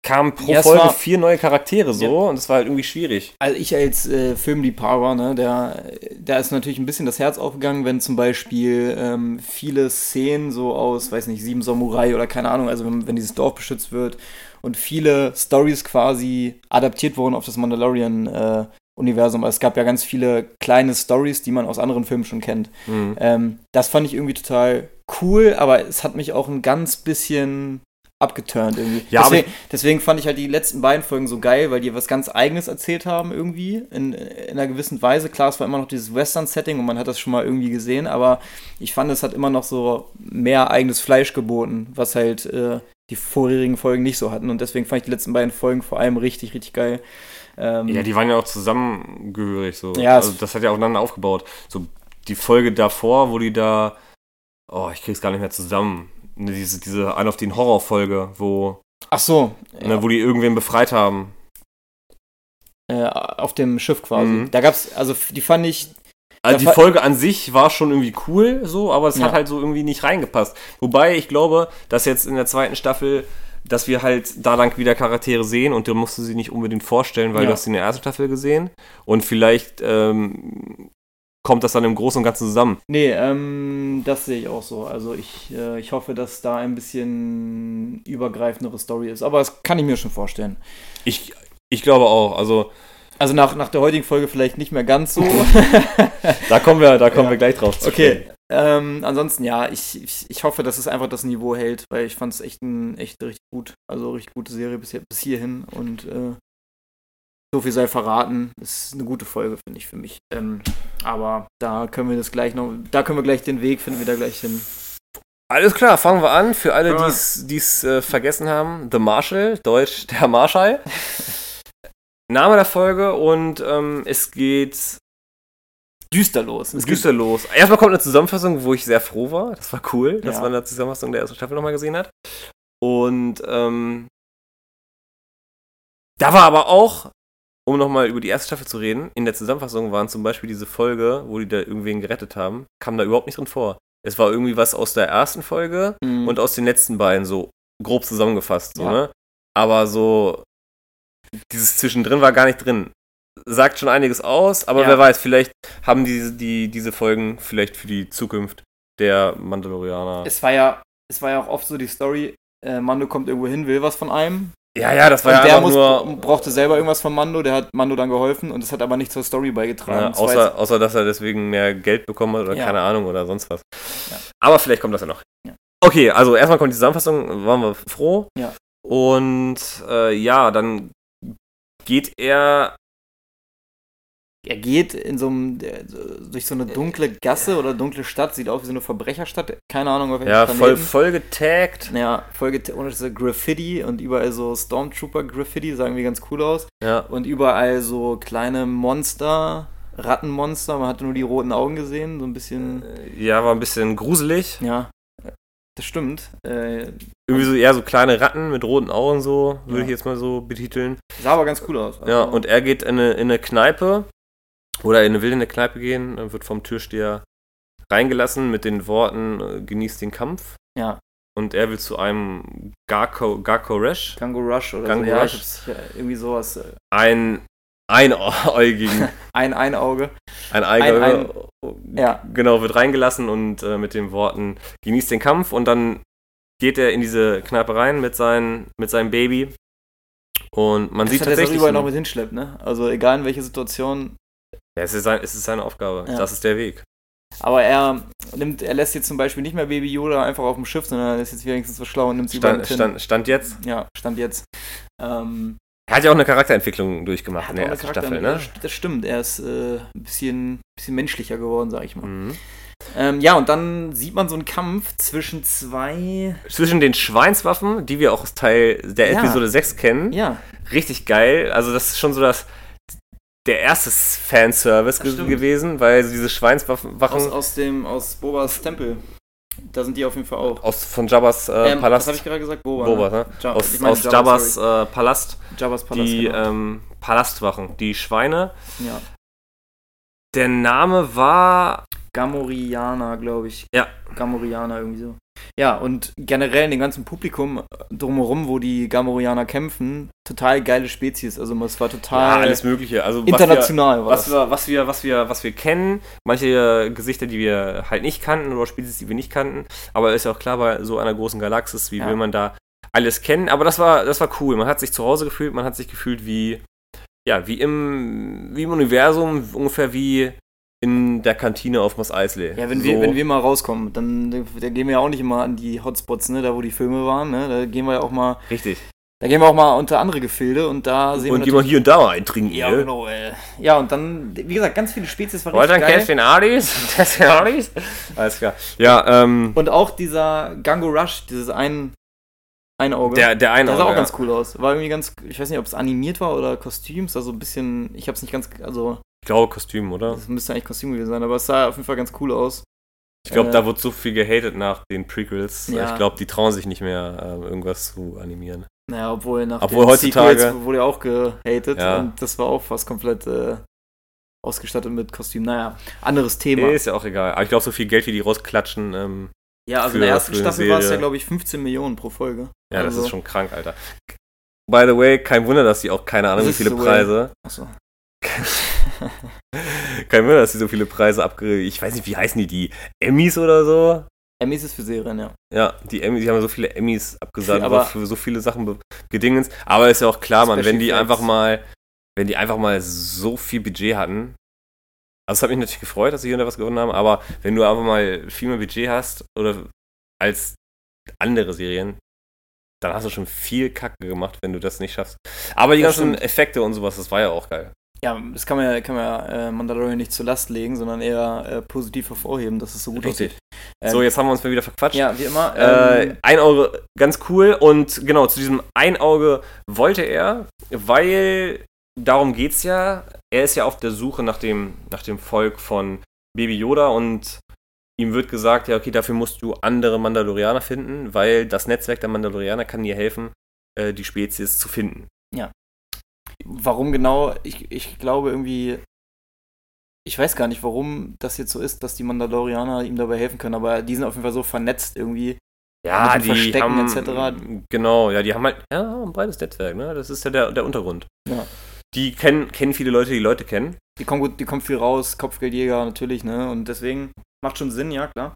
Kamen pro Ja, Folge vier neue Charaktere so Ja. und es war halt irgendwie schwierig. also ich als äh, Filmliebhaber, ne, der, da ist natürlich ein bisschen das Herz aufgegangen, wenn zum Beispiel ähm, viele Szenen so aus, weiß nicht, Sieben Samurai oder keine Ahnung, also wenn, wenn dieses Dorf beschützt wird und viele Stories quasi adaptiert wurden auf das Mandalorian äh, Universum. Also es gab ja ganz viele kleine Stories, die man aus anderen Filmen schon kennt. Mhm. Ähm, das fand ich irgendwie total cool, aber es hat mich auch ein ganz bisschen abgeturnt irgendwie. Ja, deswegen, deswegen fand ich halt die letzten beiden Folgen so geil, weil die was ganz Eigenes erzählt haben irgendwie, in, in einer gewissen Weise. Klar, es war immer noch dieses Western-Setting und man hat das schon mal irgendwie gesehen, aber ich fand, es hat immer noch so mehr eigenes Fleisch geboten, was halt äh, die vorherigen Folgen nicht so hatten und deswegen fand ich die letzten beiden Folgen vor allem richtig, richtig geil. Ähm, Ja, die waren ja auch zusammengehörig so. Ja, also das hat ja aufeinander aufgebaut. So die Folge davor, wo die da. Oh, ich krieg's gar nicht mehr zusammen. Ne, Diese, diese eine auf den Horrorfolge, wo, Ach so, ja. ne, wo die irgendwen befreit haben. äh, auf dem Schiff quasi. Mhm. Da gab's, also die fand ich, Also die Folge an sich war schon irgendwie cool, so, aber es Ja. hat halt so irgendwie nicht reingepasst. Wobei ich glaube, dass jetzt in der zweiten Staffel, dass wir halt da lang wieder Charaktere sehen und du musst du sie nicht unbedingt vorstellen, weil Ja. du hast sie in der ersten Staffel gesehen. Und vielleicht ähm, kommt das dann im Großen und Ganzen zusammen. nee, ähm, das sehe ich auch so. Also ich, äh, ich hoffe, dass da ein bisschen übergreifendere Story ist, aber das kann ich mir schon vorstellen. Ich, ich glaube auch. Also Also nach, nach der heutigen Folge vielleicht nicht mehr ganz so. (laughs) da kommen wir, da kommen Ja. wir gleich drauf zu. okay. sprechen. Ähm, ansonsten, ja, ich, ich, ich hoffe, dass es einfach das Niveau hält, weil ich fand es echt, ein, echt richtig gut. Also richtig gute Serie bis, hier, bis hierhin und äh, so viel sei verraten. Ist eine gute Folge, finde ich, für mich. Ähm, aber da können wir das gleich noch, da können wir gleich den Weg, finden wir da gleich hin. Alles klar, fangen wir an. Für alle, Ja. die es äh, vergessen haben, The Marshal, Deutsch der Marschall. (laughs) Name der Folge und ähm, es geht Düster los. Es düster los. Erstmal kommt eine Zusammenfassung, wo ich sehr froh war. Das war cool, dass Ja. man eine Zusammenfassung der ersten Staffel nochmal gesehen hat. Und ähm, da war aber auch, um nochmal über die erste Staffel zu reden, in der Zusammenfassung waren zum Beispiel diese Folge, wo die da irgendwen gerettet haben, kam da überhaupt nicht drin vor. Es war irgendwie was aus der ersten Folge Mhm. und aus den letzten beiden so grob zusammengefasst, so, Ja. ne? Aber so dieses zwischendrin war gar nicht drin. Sagt schon einiges aus, aber Ja. wer weiß, vielleicht haben diese, die, diese Folgen vielleicht für die Zukunft der Mandalorianer. es war ja, es war ja auch oft so die Story, äh, Mando kommt irgendwo hin, will was von einem. Ja, ja, das war Und ja der muss, nur. brauchte selber irgendwas von Mando, der hat Mando dann geholfen und das hat aber nicht zur Story beigetragen. Ja, außer, außer, dass er deswegen mehr Geld bekommen hat oder Ja. keine Ahnung oder sonst was. Ja. Aber vielleicht kommt das ja noch. Okay, also erstmal kommt die Zusammenfassung, waren wir froh. Ja. Und äh, ja, dann geht er. Er geht in so einem, durch so eine dunkle Gasse oder dunkle Stadt, sieht aus wie so eine Verbrecherstadt. Keine Ahnung, auf welchem Ja, voll, voll getaggt. Ja, voll getaggt. Und so Graffiti und überall so Stormtrooper-Graffiti, sagen wir ganz cool aus. Ja. Und überall so kleine Monster, Rattenmonster. Man hatte nur die roten Augen gesehen, so ein bisschen. Ja, war ein bisschen gruselig. Ja, das stimmt. Äh, Irgendwie so eher so kleine Ratten mit roten Augen, so, würde Ja. ich jetzt mal so betiteln. sah aber ganz cool aus. Ja, Also, und er geht in eine, in eine Kneipe oder in eine will in eine Kneipe gehen, dann wird vom Türsteher reingelassen mit den Worten, äh, genießt den Kampf. Ja, Und er will zu einem Garko, Garko Resh, Gango Rush oder Gango so. Ja, Rush. ja, irgendwie sowas. Äh, ein einäugigen, (laughs) ein Einauge. ein Eiger, Ein- Ja. genau, wird reingelassen und äh, mit den Worten, genießt den Kampf und dann geht er in diese Kneipe rein mit, sein, mit seinem Baby und man Das sieht er tatsächlich, überall noch mit hinschleppt, ne? Also egal in welche Situation. Ja, es, ist sein, es ist seine Aufgabe, Ja. das ist der Weg. Aber er nimmt, er lässt jetzt zum Beispiel nicht mehr Baby Yoda einfach auf dem Schiff, sondern er ist jetzt wenigstens so schlau und nimmt sie Stand, stand, stand jetzt. Ja, stand jetzt. Ähm, Er hat ja auch eine Charakterentwicklung durchgemacht in der ersten Staffel, ne? Das stimmt, er ist äh, ein bisschen, bisschen menschlicher geworden, sag ich mal. Mhm. Ähm, ja, und dann sieht man so einen Kampf zwischen zwei. Zwischen den Schweinswaffen, die wir auch aus Teil der Ja. Episode 6 kennen, Ja, richtig geil. Also das ist schon so das der erste Fanservice ge stimmt. gewesen, weil diese Schweinswaffen aus, aus dem aus Bobas Tempel. Da sind die auf jeden Fall auch. aus von Jabbas äh, Ähm, Palast. Was habe ich gerade gesagt? Boba. Boba, ne? Ja, aus ich meine aus Jabba, Jabbas sorry. äh, Palast, Jabbas Palast. die genau. ähm, Palastwachen, die Schweine. ja. Der Name war Gamorianer, glaube ich. Ja. Gamorianer irgendwie so. Ja, und generell in dem ganzen Publikum drumherum, wo die Gamorianer kämpfen, total geile Spezies. Also es war ja, total alles Mögliche. Also international. war Was wir, was, wir, was, wir, was wir kennen, manche Gesichter, die wir halt nicht kannten oder Spezies, die wir nicht kannten, aber ist ja auch klar, bei so einer großen Galaxis, wie Ja. will man da alles kennen, aber das war, das war cool, man hat sich zu Hause gefühlt, man hat sich gefühlt wie, ja, wie im, wie im Universum, ungefähr wie in der Kantine auf Mos Eisley. Ja, wenn, so, wir, wenn wir mal rauskommen, dann da gehen wir ja auch nicht immer an die Hotspots, ne, da wo die Filme waren, ne? Da gehen wir ja auch mal, Richtig. da gehen wir auch mal unter andere Gefilde und da sehen Und wir die mal hier und da mal eintrinken. Ja, ne? genau, ey. Ja, und dann, wie gesagt, ganz viele Spezies war Wollt richtig einen geil. Cash den Adis? Das den Adis? Alles klar. Ja, ähm, Und auch dieser Gango Rush, dieses ein, ein Auge. der, der eine der sah auch ja. ganz cool aus. War irgendwie ganz, ich weiß nicht, ob es animiert war oder Kostüms, also ein bisschen, ich hab's nicht ganz, also, Ich glaube Kostüm, oder? das müsste eigentlich Kostüm gewesen sein, aber es sah auf jeden Fall ganz cool aus. Ich glaube, Äh, da wird so viel gehatet nach den Prequels. Ja. Ich glaube, die trauen sich nicht mehr, ähm, irgendwas zu animieren. Naja, obwohl nach Obwohl den heutzutage- Sequels wurde ja auch gehatet Ja. und das war auch fast komplett äh, ausgestattet mit Kostüm. Naja, anderes Thema. Ist ja auch egal. Aber ich glaube, so viel Geld, wie die rausklatschen, ähm, ja, also für- in der ersten Staffel war es ja, glaube ich, 15 Millionen pro Folge. ja, das Also- ist schon krank, Alter. By the way, kein Wunder, dass die auch keine Ahnung, wie viele. Preise. Achso. (laughs) Kein Wunder, dass die so viele Preise abge. Ich weiß nicht, wie heißen die? Die Emmys oder so? Emmys ist für Serien, ja. Ja, die Emmys, die haben so viele Emmys abgesagt, Aber- für so viele Sachen gedingens. Aber ist ja auch klar, man, wenn die Effects. einfach mal, wenn die einfach mal so viel Budget hatten. Also es hat mich natürlich gefreut, dass sie hier was gewonnen haben, aber wenn du einfach mal viel mehr Budget hast oder als andere Serien, dann hast du schon viel Kacke gemacht, wenn du das nicht schaffst. Aber die Das ganzen stimmt. Effekte und sowas, das war ja auch geil. Ja, das kann man ja, kann man ja äh, Mandalorian nicht zur Last legen, sondern eher äh, positiv hervorheben, dass es so gut Richtig. aussieht. Ähm, so, jetzt haben wir uns mal wieder verquatscht. Ja, wie immer. Äh, Ähm, ein Auge, ganz cool. Und genau, zu diesem ein Auge wollte er, weil darum geht's ja. Er ist ja auf der Suche nach dem, nach dem Volk von Baby Yoda und ihm wird gesagt, ja, okay, dafür musst du andere Mandalorianer finden, weil das Netzwerk der Mandalorianer kann dir helfen, äh, die Spezies zu finden. Warum genau? Ich, ich glaube irgendwie. Ich weiß gar nicht, warum das jetzt so ist, dass die Mandalorianer ihm dabei helfen können, aber die sind auf jeden Fall so vernetzt irgendwie. Ja, die Verstecken haben, Genau, ja, die haben halt ja, ein breites Netzwerk, ne? Das ist ja der, der Untergrund. Ja. Die kennen, kennen viele Leute, die Leute kennen. Die kommen gut, die kommen viel raus, Kopfgeldjäger natürlich, ne? Und deswegen macht schon Sinn, ja, klar.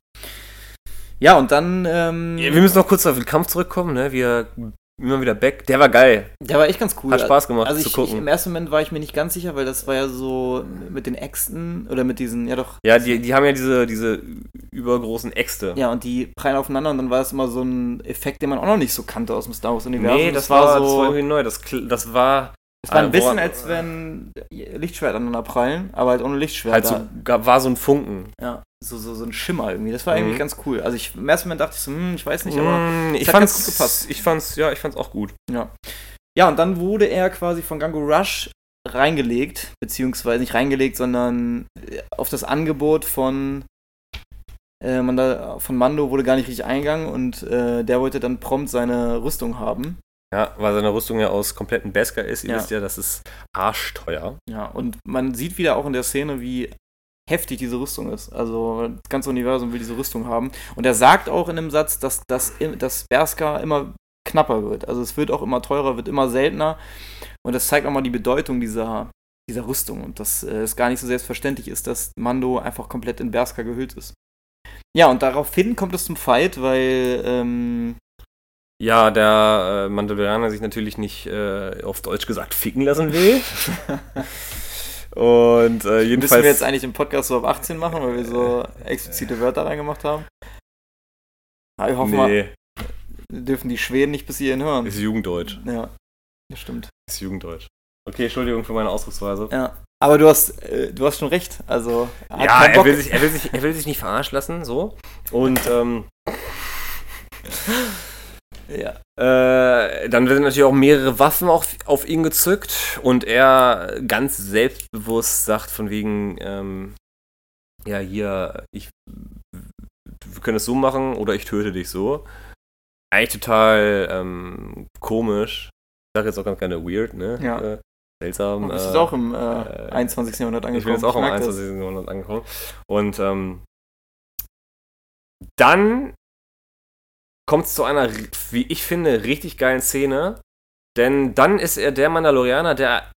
Ja, und dann, ähm, Ja, wir müssen noch kurz auf den Kampf zurückkommen, ne? Wir immer wieder back. Der war geil. der war echt ganz cool. Hat Spaß gemacht Also zu ich, ich, gucken. im ersten Moment war ich mir nicht ganz sicher, weil das war ja so mit den Äxten oder mit diesen, ja doch. ja, die, die haben ja diese, diese übergroßen Äxte. Ja, und die prallen aufeinander und dann war das immer so ein Effekt, den man auch noch nicht so kannte aus dem Star Wars-Universum. Nee, das, war, das war irgendwie neu. Das, das war Es war ein bisschen, als wenn Lichtschwert aneinander prallen, aber halt ohne Lichtschwert. halt so, war so ein Funken. ja, so, so, so ein Schimmer irgendwie. Das war Mhm. eigentlich ganz cool. Also ich, im ersten Moment dachte ich so, hm, ich weiß nicht, aber Mm, ich fand's ganz gut gepasst. Ich fand's, ja, ich fand's auch gut. ja. Ja, und dann wurde er quasi von Gango Rush reingelegt, beziehungsweise nicht reingelegt, sondern äh, auf das Angebot von, äh, Manda, von Mando wurde gar nicht richtig eingegangen und äh, der wollte dann prompt seine Rüstung haben. Ja, weil seine Rüstung ja aus kompletten Beskar ist. Ihr Ja. wisst ja, das ist arschteuer. Ja, und man sieht wieder auch in der Szene, wie heftig diese Rüstung ist. Also das ganze Universum will diese Rüstung haben. Und er sagt auch in einem Satz, dass das dass Berska immer knapper wird. Also es wird auch immer teurer, wird immer seltener. Und das zeigt auch mal die Bedeutung dieser, dieser Rüstung. Und dass äh, es gar nicht so selbstverständlich ist, dass Mando einfach komplett in Berska gehüllt ist. Ja, und daraufhin kommt es zum Fight, weil ähm, Ja, der äh, Mandalorianer sich natürlich nicht äh, auf Deutsch gesagt ficken lassen will. (laughs) Und äh, müssen jedenfalls. wir jetzt eigentlich im Podcast so ab 18 machen, weil wir so explizite Wörter reingemacht haben. Ja, ich hoffe mal, nee, dürfen die Schweden nicht bis hierhin hören. ist Jugenddeutsch. Ja, das stimmt. Ist Jugenddeutsch. Okay, Entschuldigung für meine Ausdrucksweise. Ja. Aber du hast, äh, du hast schon recht. Also, er Ja, er will, sich, er, will sich, er will sich nicht verarschen lassen, so. Und ähm, (laughs) Ja. Äh, dann werden natürlich auch mehrere Waffen auf, auf ihn gezückt und er ganz selbstbewusst sagt von wegen, ähm, ja hier, ich, wir können es so machen oder ich töte dich so. Eigentlich total ähm, komisch. Ich sage jetzt auch ganz gerne weird, ne? Ja. Äh, seltsam. Du bist äh, auch im äh, äh, 21. Jahrhundert angekommen. ich bin jetzt auch im merk das. 21. Jahrhundert angekommen. Und ähm, dann kommt es zu einer, wie ich finde, richtig geilen Szene. Denn dann ist er der Mandalorianer, der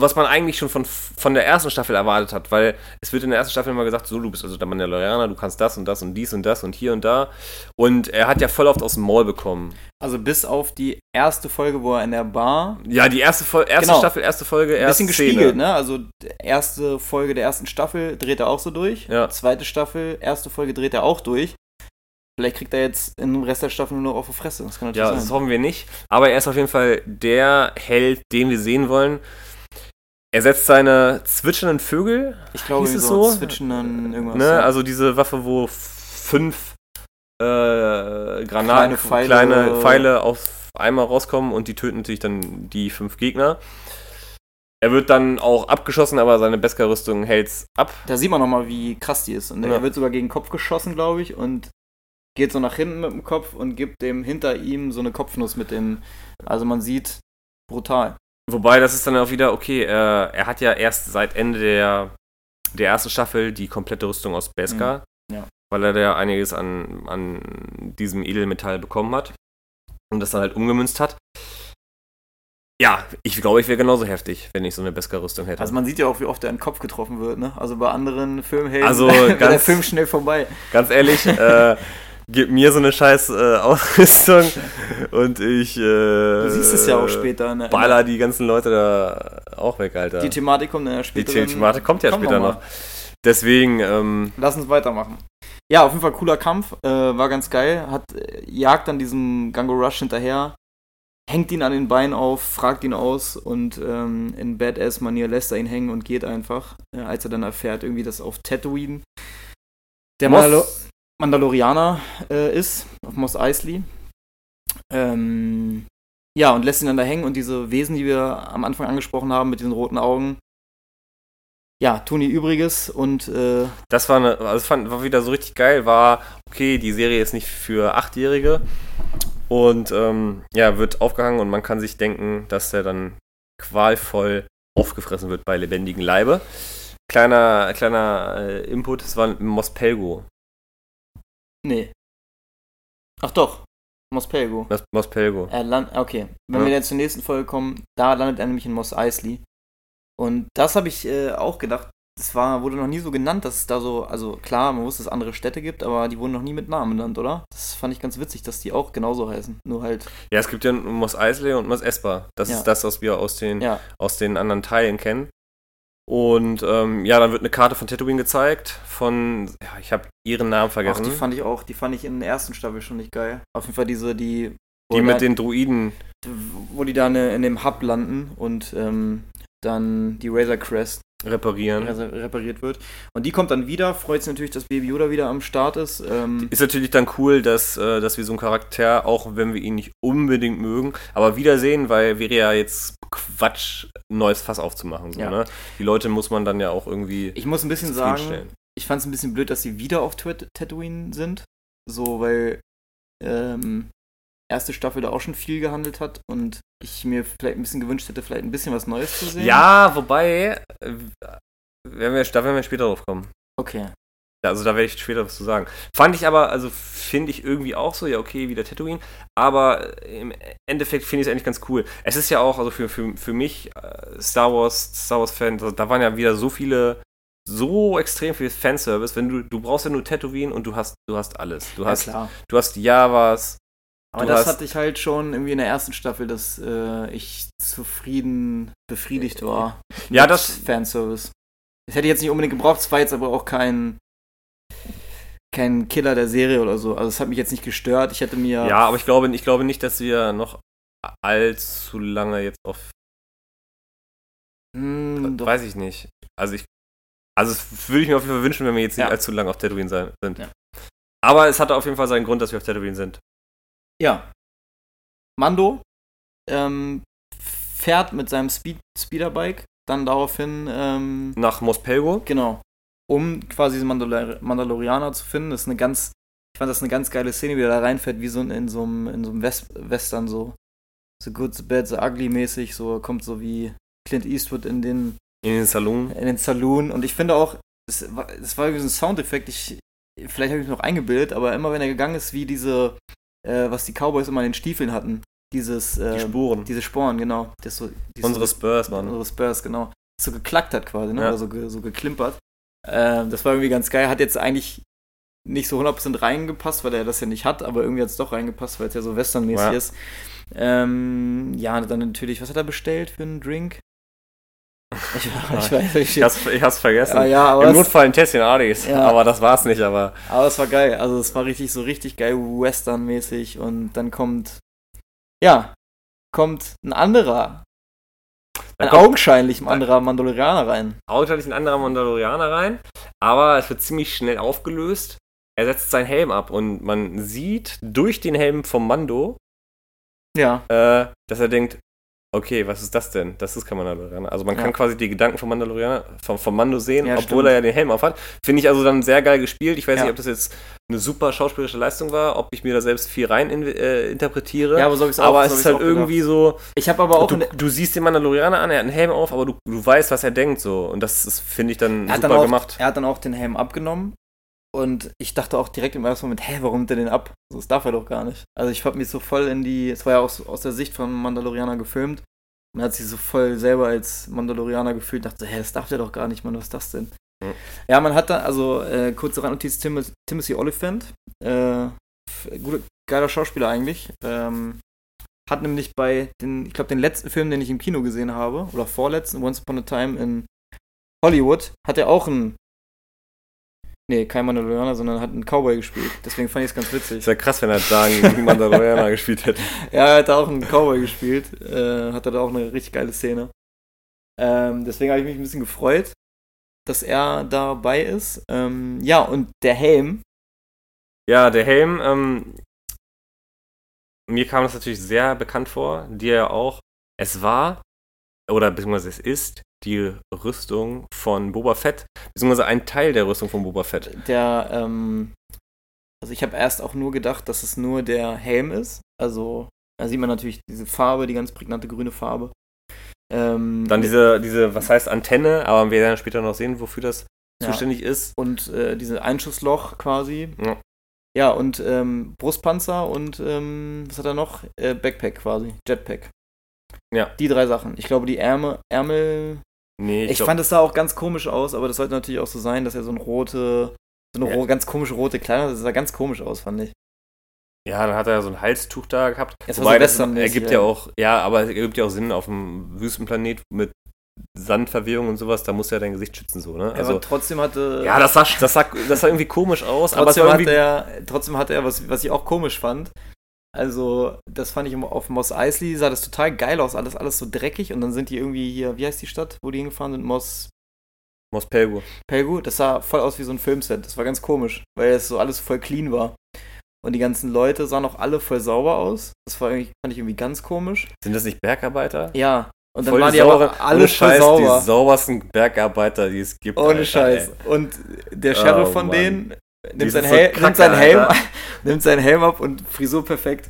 was man eigentlich schon von, von der ersten Staffel erwartet hat, weil es wird in der ersten Staffel immer gesagt, so, du bist also der Mandalorianer, du kannst das und das und dies und das und hier und da. Und er hat ja voll oft aus dem Maul bekommen. Also bis auf die erste Folge, wo er in der Bar. Ja, die erste, Fol erste Genau. Staffel, erste Folge, Ein erste bisschen Szene. gespiegelt, ne? Also erste Folge der ersten Staffel dreht er auch so durch. Ja. Zweite Staffel, erste Folge dreht er auch durch. Vielleicht kriegt er jetzt im Rest der Staffel nur noch auf die Fresse. Das kann natürlich Ja, das sein. hoffen wir nicht. Aber er ist auf jeden Fall der Held, den wir sehen wollen. Er setzt seine zwitschernden Vögel, Ich glaube, hieß es so, dann irgendwas. ne? ja. also diese Waffe, wo fünf äh, Granaten, Kleine Pfeile- kleine Pfeile auf einmal rauskommen und die töten natürlich dann die fünf Gegner. Er wird dann auch abgeschossen, aber seine Beskar-Rüstung hält's ab. Da sieht man nochmal, wie krass die ist. Und Ja. er wird sogar gegen den Kopf geschossen, glaube ich, und geht so nach hinten mit dem Kopf und gibt dem hinter ihm so eine Kopfnuss mit dem. Also man sieht, brutal. Wobei, das ist dann auch wieder, okay, äh, er hat ja erst seit Ende der, der ersten Staffel die komplette Rüstung aus Beskar. Mhm, ja. Weil er da einiges an, an diesem Edelmetall bekommen hat. Und das dann halt umgemünzt hat. Ja, ich glaube, ich wäre genauso heftig, wenn ich so eine Beskar-Rüstung hätte. Also man sieht ja auch, wie oft er in den Kopf getroffen wird, ne? Also bei anderen Filmhelden Also (laughs) wäre der ganz- Film schnell vorbei. Ganz ehrlich, äh, gib mir so eine scheiß äh, Ausrüstung und ich äh, Du siehst es ja auch später. Ne? baller die ganzen Leute da auch weg, Alter. Die Thematik kommt dann ja Die später. Thematik kommt ja später noch. Deswegen, ähm, Lass uns weitermachen. Ja, auf jeden Fall cooler Kampf. Äh, war ganz geil. Hat, äh, jagt dann diesem Gango Rush hinterher. Hängt ihn an den Beinen auf, fragt ihn aus und ähm, in Badass-Manier lässt er ihn hängen und geht einfach, äh, als er dann erfährt, irgendwie, dass auf Tatooine der Mos- Mandalo Mandalorianer äh, ist, auf Mos Eisley. Ähm, ja, und lässt ihn dann da hängen und diese Wesen, die wir am Anfang angesprochen haben, mit diesen roten Augen, ja, tun ihr Übriges und äh, Das war eine, also fand, war wieder so richtig geil, war, okay, die Serie ist nicht für Achtjährige und ähm, ja, wird aufgehangen und man kann sich denken, dass der dann qualvoll aufgefressen wird bei lebendigem Leibe. Kleiner, kleiner äh, Input, es war Mos Pelgo. Nee. Ach doch, Mos Pelgo. Mos, Mos Pelgo. Er land okay, wenn Ja. wir jetzt zur nächsten Folge kommen, da landet er nämlich in Mos Eisley. Und das habe ich äh, auch gedacht, das war, wurde noch nie so genannt, dass es da so, also klar, man wusste, dass es andere Städte gibt, aber die wurden noch nie mit Namen genannt, oder? Das fand ich ganz witzig, dass die auch genauso heißen. Nur halt, Ja, es gibt ja Mos Eisley und Mos Espa. Das Ja. ist das, was wir aus den, ja. aus den anderen Teilen kennen. Und ähm, ja, dann wird eine Karte von Tatooine gezeigt. Von, ja, ich habe ihren Namen Ach, vergessen. die fand ich auch, die fand ich in der ersten Staffel schon nicht geil. Auf jeden Fall diese, die. die da- mit den Druiden. Wo die dann in dem Hub landen und ähm, dann die Razor Crest reparieren. re- repariert wird. Und die kommt dann wieder, freut sich natürlich, dass Baby Yoda wieder am Start ist. Ähm, Ist natürlich dann cool, dass, äh, dass wir so einen Charakter, auch wenn wir ihn nicht unbedingt mögen, aber wiedersehen, weil wäre ja jetzt Quatsch, ein neues Fass aufzumachen. So, Ja. ne? Die Leute muss man dann ja auch irgendwie ich muss ein bisschen sagen, ich fand es ein bisschen blöd, dass sie wieder auf Tatooine sind. So, weil ähm, erste Staffel da auch schon viel gehandelt hat und ich mir vielleicht ein bisschen gewünscht hätte, vielleicht ein bisschen was Neues zu sehen. Ja, wobei, äh, werden wir, da werden wir später drauf kommen. Okay. Also da werde ich später was zu sagen. Fand ich aber, also finde ich irgendwie auch so, ja okay, wieder Tatooine, aber im Endeffekt finde ich es eigentlich ganz cool. Es ist ja auch, also für, für, für mich, äh, Star Wars, Star Wars Fan, da- waren ja wieder so viele, so extrem viel Fanservice, wenn du, du brauchst ja nur Tatooine und du hast, du hast alles. Du hast, ja, du hast Javas, Aber das hatte ich halt schon irgendwie in der ersten Staffel, dass äh, ich zufrieden befriedigt war. Ja, das- Fanservice. Das hätte ich jetzt nicht unbedingt gebraucht, es war jetzt aber auch kein kein Killer der Serie oder so. Also es hat mich jetzt nicht gestört. Ich hätte mir ja, aber ich glaube, ich glaube nicht, dass wir noch allzu lange jetzt auf doch. Weiß ich nicht. Also ich. Also es würde ich mir auf jeden Fall wünschen, wenn wir jetzt nicht Ja. allzu lange auf Tatooine sein, sind. Ja. Aber es hatte auf jeden Fall seinen Grund, dass wir auf Tatooine sind. Ja. Mando ähm, fährt mit seinem Speed Speederbike dann daraufhin, ähm, Nach Mos Pelgo. genau, um quasi diesen Mandalor Mandalorianer zu finden. Das ist eine ganz, ich fand das eine ganz geile Szene, wie er da reinfährt, wie so in, in so einem, in so einem West Western, so, so good, so bad, so ugly mäßig, so kommt so wie Clint Eastwood in den, In den Saloon. in den Saloon. Und ich finde auch, es war, es war irgendwie so ein Soundeffekt, ich, vielleicht habe ich mich noch eingebildet, aber immer wenn er gegangen ist, wie diese, äh, was die Cowboys immer in den Stiefeln hatten, dieses, äh, Die Spuren. diese Sporen, genau. Das so, Unsere Spurs, Mann. unsere Spurs, genau. So geklackt hat quasi, ne? Ja. Oder so, ge, so geklimpert. Ähm, das war irgendwie ganz geil. Hat jetzt eigentlich nicht so 100% reingepasst, weil er das ja nicht hat, aber irgendwie hat es doch reingepasst, weil es ja so westernmäßig Ja. ist. Ähm, ja, dann natürlich, was hat er bestellt für einen Drink? Ich, (laughs) ich weiß nicht. Ich hab's, ich hab's vergessen. Ja, aber Im Notfall ein Tässchen Adis. Ja. Aber das war's nicht, aber. aber es war geil. Also es war richtig so richtig geil westernmäßig und dann kommt ja, kommt ein anderer ein augenscheinlich ein anderer Mandalorianer rein. augenscheinlich ein anderer Mandalorianer rein, aber es wird ziemlich schnell aufgelöst. Er setzt seinen Helm ab und man sieht durch den Helm vom Mando, Ja. äh, dass er denkt, okay, was ist das denn? Das ist kein Mandalorianer. Also man Ja. kann quasi die Gedanken vom Mandalorianer, vom, vom Mando sehen, Ja, obwohl stimmt. er ja den Helm aufhat. Finde ich also dann sehr geil gespielt. Ich weiß Ja. nicht, ob das jetzt eine super schauspielerische Leistung war, ob ich mir da selbst viel rein in, äh, interpretiere. Ja, aber so hab ich's auch- aber so es ist halt gedacht. irgendwie so, Ich habe aber auch du, du siehst den Mandalorianer an, er hat einen Helm auf, aber du, du weißt, was er denkt so. Und das finde ich, dann er hat super dann auch, gemacht. Er hat dann auch den Helm abgenommen und ich dachte auch direkt im ersten Moment, hä, warum nimmt er den ab? So, Das darf er doch gar nicht. Also ich habe mich so voll in die, es war ja aus, aus der Sicht von Mandalorianer gefilmt. Man hat sich so voll selber als Mandalorianer gefühlt, dachte, hä, das darf der doch gar nicht, Mann, was ist das denn? Mhm. Ja, man hat da, also äh, kurze Randnotiz, Tim, Timothy Oliphant, äh, guter, geiler Schauspieler eigentlich, ähm, hat nämlich bei den, ich glaube, den letzten Film, den ich im Kino gesehen habe, oder vorletzten, Once Upon a Time in Hollywood, hat er auch einen, nee, kein Mandalorianer, sondern hat einen Cowboy gespielt. Deswegen fand ich es ganz witzig. Ist ja krass, wenn er da gegen Mandalorianer (laughs) gespielt hätte. Ja, er hat da auch einen Cowboy gespielt. Äh, hat da auch eine richtig geile Szene. Ähm, deswegen habe ich mich ein bisschen gefreut, dass er dabei ist. Ähm, ja, und der Helm. Ja, der Helm, ähm, mir kam das natürlich sehr bekannt vor, dir ja auch. Es war, oder beziehungsweise es ist, die Rüstung von Boba Fett, beziehungsweise ein Teil der Rüstung von Boba Fett. Der, ähm, also ich habe erst auch nur gedacht, dass es nur der Helm ist. Also, da sieht man natürlich diese Farbe, die ganz prägnante grüne Farbe. Ähm, Dann diese, diese, was heißt Antenne, aber wir werden später noch sehen, wofür das Ja. zuständig ist. und äh, dieses Einschussloch quasi. Ja. Ja, und ähm, Brustpanzer und ähm, was hat er noch? Äh, Backpack quasi, Jetpack. Ja. Die drei Sachen. Ich glaube, die Ärmel, Ärmel. Nee, Ich, glaub- fand es sah auch ganz komisch aus, aber das sollte natürlich auch so sein, dass er so eine rote, so eine Ja. ganz komische rote Kleidung hat. Das sah ganz komisch aus, fand ich. Ja, dann hat er so ein Halstuch da gehabt. War Wobei das ergibt ja auch, ja, aber es ergibt ja auch Sinn auf einem Wüstenplanet mit Sandverwehung und sowas, da muss er dein Gesicht schützen, so, ne? Also, aber trotzdem hatte. Ja, das sah, das sah, das sah irgendwie komisch aus, aber trotzdem hat er, trotzdem hatte er, was, was ich auch komisch fand, also, das fand ich auf Moss Eisley, sah das total geil aus, alles, alles so dreckig und dann sind die irgendwie hier, wie heißt die Stadt, wo die hingefahren sind? Moss. Moss Pelgu. Pelgu, das sah voll aus wie so ein Filmset, das war ganz komisch, weil es so alles voll clean war. Und die ganzen Leute sahen auch alle voll sauber aus. Das war fand ich irgendwie ganz komisch. Sind das nicht Bergarbeiter? Ja. Und dann voll waren die, die aber alle voll sauber. Die saubersten Bergarbeiter, die es gibt. Ohne Alter, Scheiß. Ey. Und der Sheriff oh, von Mann. denen nimmt, sein, so Hel nimmt seinen Helm, (laughs) nimmt seinen Helm ab und Frisur perfekt.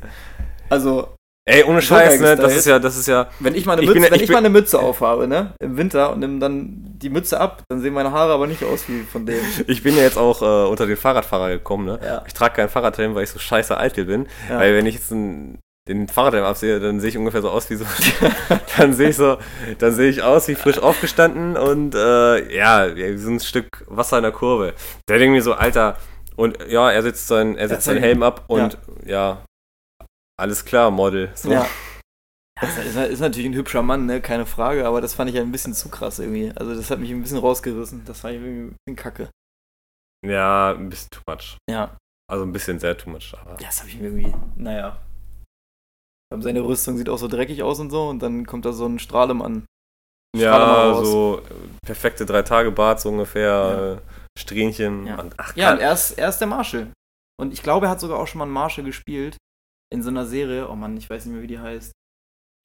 Also. Ey, ohne Scheiß, ne? Das ist ja, das ist ja. Wenn ich mal eine, Mütze, bin, wenn ich, ich mal eine Mütze aufhabe, ne? Im Winter und nimm dann die Mütze ab, dann sehen meine Haare aber nicht aus wie von dem. (laughs) Ich bin ja jetzt auch äh, unter den Fahrradfahrer gekommen, ne? Ja. Ich trage kein Fahrradhelm, weil ich so scheiße eitel bin. Ja. Weil wenn ich jetzt ein, den Fahrradhelm absehe, dann sehe ich ungefähr so aus wie so. (laughs) dann sehe ich so, dann sehe ich aus wie frisch aufgestanden und äh, ja, so ein Stück Wasser in der Kurve. Der denkt mir so, Alter, und ja, er setzt, sein, er setzt seinen Helm ab und ja. ja, alles klar, Model. So. Ja. Das ist, ist, natürlich ein hübscher Mann, ne? keine Frage, aber das fand ich ein bisschen zu krass irgendwie. Also das hat mich ein bisschen rausgerissen. Das fand ich irgendwie ein bisschen kacke. Ja, ein bisschen too much. Ja. Also ein bisschen sehr too much. Aber. Ja, das habe ich irgendwie, naja. Seine Rüstung sieht auch so dreckig aus und so und dann kommt da so ein Strahlemann. Ja, so perfekte drei Tage Bart so ungefähr. Ja. Äh, Strähnchen. Ja, und, ach, ja und er ist, er ist der Marshall. Und ich glaube, er hat sogar auch schon mal einen Marshall gespielt. In so einer Serie. Oh Mann, ich weiß nicht mehr, wie die heißt.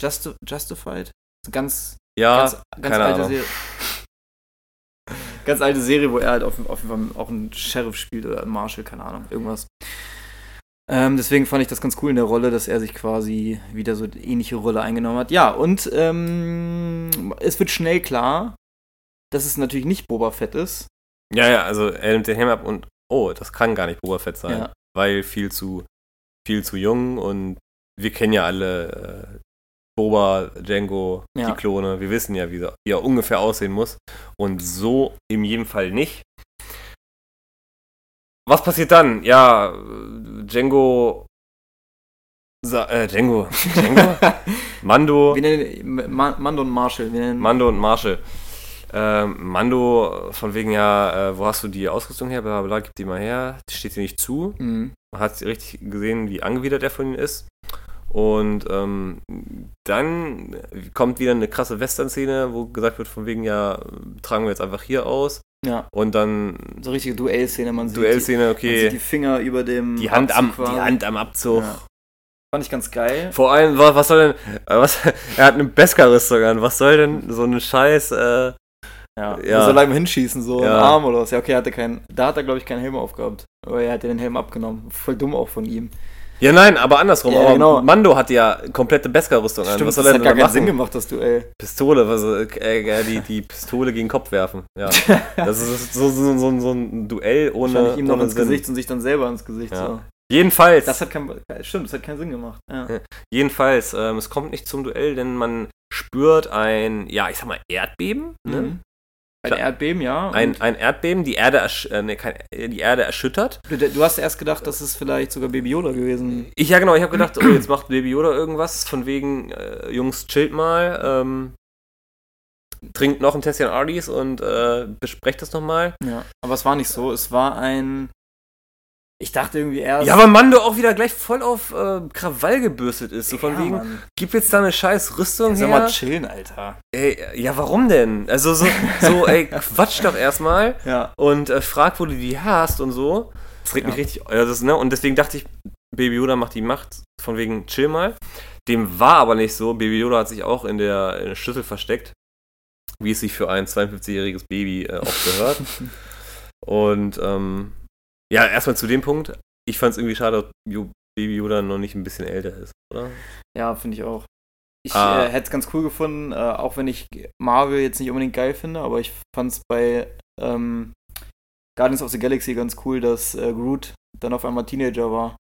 Justi Justified? Ganz, ja, ganz, ganz alte Ahnung. Serie. ganz alte Serie, wo er halt auf, auf jeden Fall auch einen Sheriff spielt oder einen Marshall, keine Ahnung, irgendwas. Ähm, deswegen fand ich das ganz cool in der Rolle, dass er sich quasi wieder so eine ähnliche Rolle eingenommen hat. Ja, und ähm, es wird schnell klar, dass es natürlich nicht Boba Fett ist, ja, ja, also er nimmt den Helm ab und oh, das kann gar nicht Boba Fett sein, ja. weil viel zu viel zu jung und wir kennen ja alle äh, Boba, Django, ja. die Klone. Wir wissen ja, wie, wie er ungefähr aussehen muss und so in jedem Fall nicht. Was passiert dann? Ja, Django Sa äh, Django. (laughs) Django? Mando. Wir nennen, Mando und Marshall. Mando und Marshall. Ähm, Mando, von wegen ja, äh, wo hast du die Ausrüstung her? Bla, bla, gib die mal her. Die steht dir nicht zu. Mhm. Man hat richtig gesehen, wie angewidert er von ihnen ist. Und ähm, dann kommt wieder eine krasse Western-Szene, wo gesagt wird, von wegen ja, tragen wir jetzt einfach hier aus. Ja. Und dann. So richtige Duellszene, man sieht. Duellszene, okay. Man sieht die Finger über dem. Die Hand, am, die Hand am Abzug. Ja. Fand ich ganz geil. Vor allem, was, was soll denn. Was, (laughs) er hat eine Beskar-Rüstung an. Was soll denn so eine Scheiß. Äh, ja, ja. so lange hinschießen, so ja. im Arm oder was. Ja, okay, er hatte keinen, da hat er, glaube ich, keinen Helm aufgehabt. Aber er hat den Helm abgenommen. Voll dumm auch von ihm. Ja, nein, aber andersrum. Ja, aber genau. Mando hat ja komplette Beskar-Rüstung an. Was soll das hat gar keinen Sinn gemacht, das Duell. Pistole, also, äh, die, die Pistole gegen Kopf werfen. Ja. (laughs) das ist so, so, so, so ein Duell ohne. Ihm noch ins Sinn. Gesicht und sich dann selber ins Gesicht. Ja. So. Jedenfalls. Das hat kein, stimmt, das hat keinen Sinn gemacht. Ja. Jedenfalls, ähm, es kommt nicht zum Duell, denn man spürt ein, ja, ich sag mal, Erdbeben. Ne? Mhm. Ein Erdbeben, ja. Ein, ein Erdbeben, die Erde, äh, ne, kein, die Erde erschüttert. Du, du, hast erst gedacht, das ist vielleicht sogar Baby Yoda gewesen. Ich, ja, genau, ich habe gedacht, oh, jetzt macht Baby Yoda irgendwas, von wegen, äh, Jungs, chillt mal, ähm, trinkt noch ein Tässchen Ardis und äh, besprecht das nochmal. Ja, aber es war nicht so. Es war ein ich dachte irgendwie erst. Ja, aber Mando auch wieder gleich voll auf äh, Krawall gebürstet ist. So von ja, wegen, Mann. gib jetzt da eine scheiß Rüstung ja, her. Sag mal chillen, Alter. Ey, ja, warum denn? Also so, so (laughs) ey, quatsch doch erstmal ja. und äh, frag, wo du die hast und so. Das regt ja. mich richtig. Ja, das, ne? Und deswegen dachte ich, Baby Yoda macht die Macht von wegen chill mal. Dem war aber nicht so. Baby Yoda hat sich auch in der, in der Schlüssel versteckt. Wie es sich für ein 52-jähriges Baby äh, auch gehört. (laughs) und ähm, ja, erstmal zu dem Punkt. Ich fand es irgendwie schade, dass Baby Yoda noch nicht ein bisschen älter ist, oder? Ja, finde ich auch. Ich ah. äh, hätte es ganz cool gefunden, äh, auch wenn ich Marvel jetzt nicht unbedingt geil finde, aber ich fand es bei ähm, Guardians of the Galaxy ganz cool, dass äh, Groot dann auf einmal Teenager war.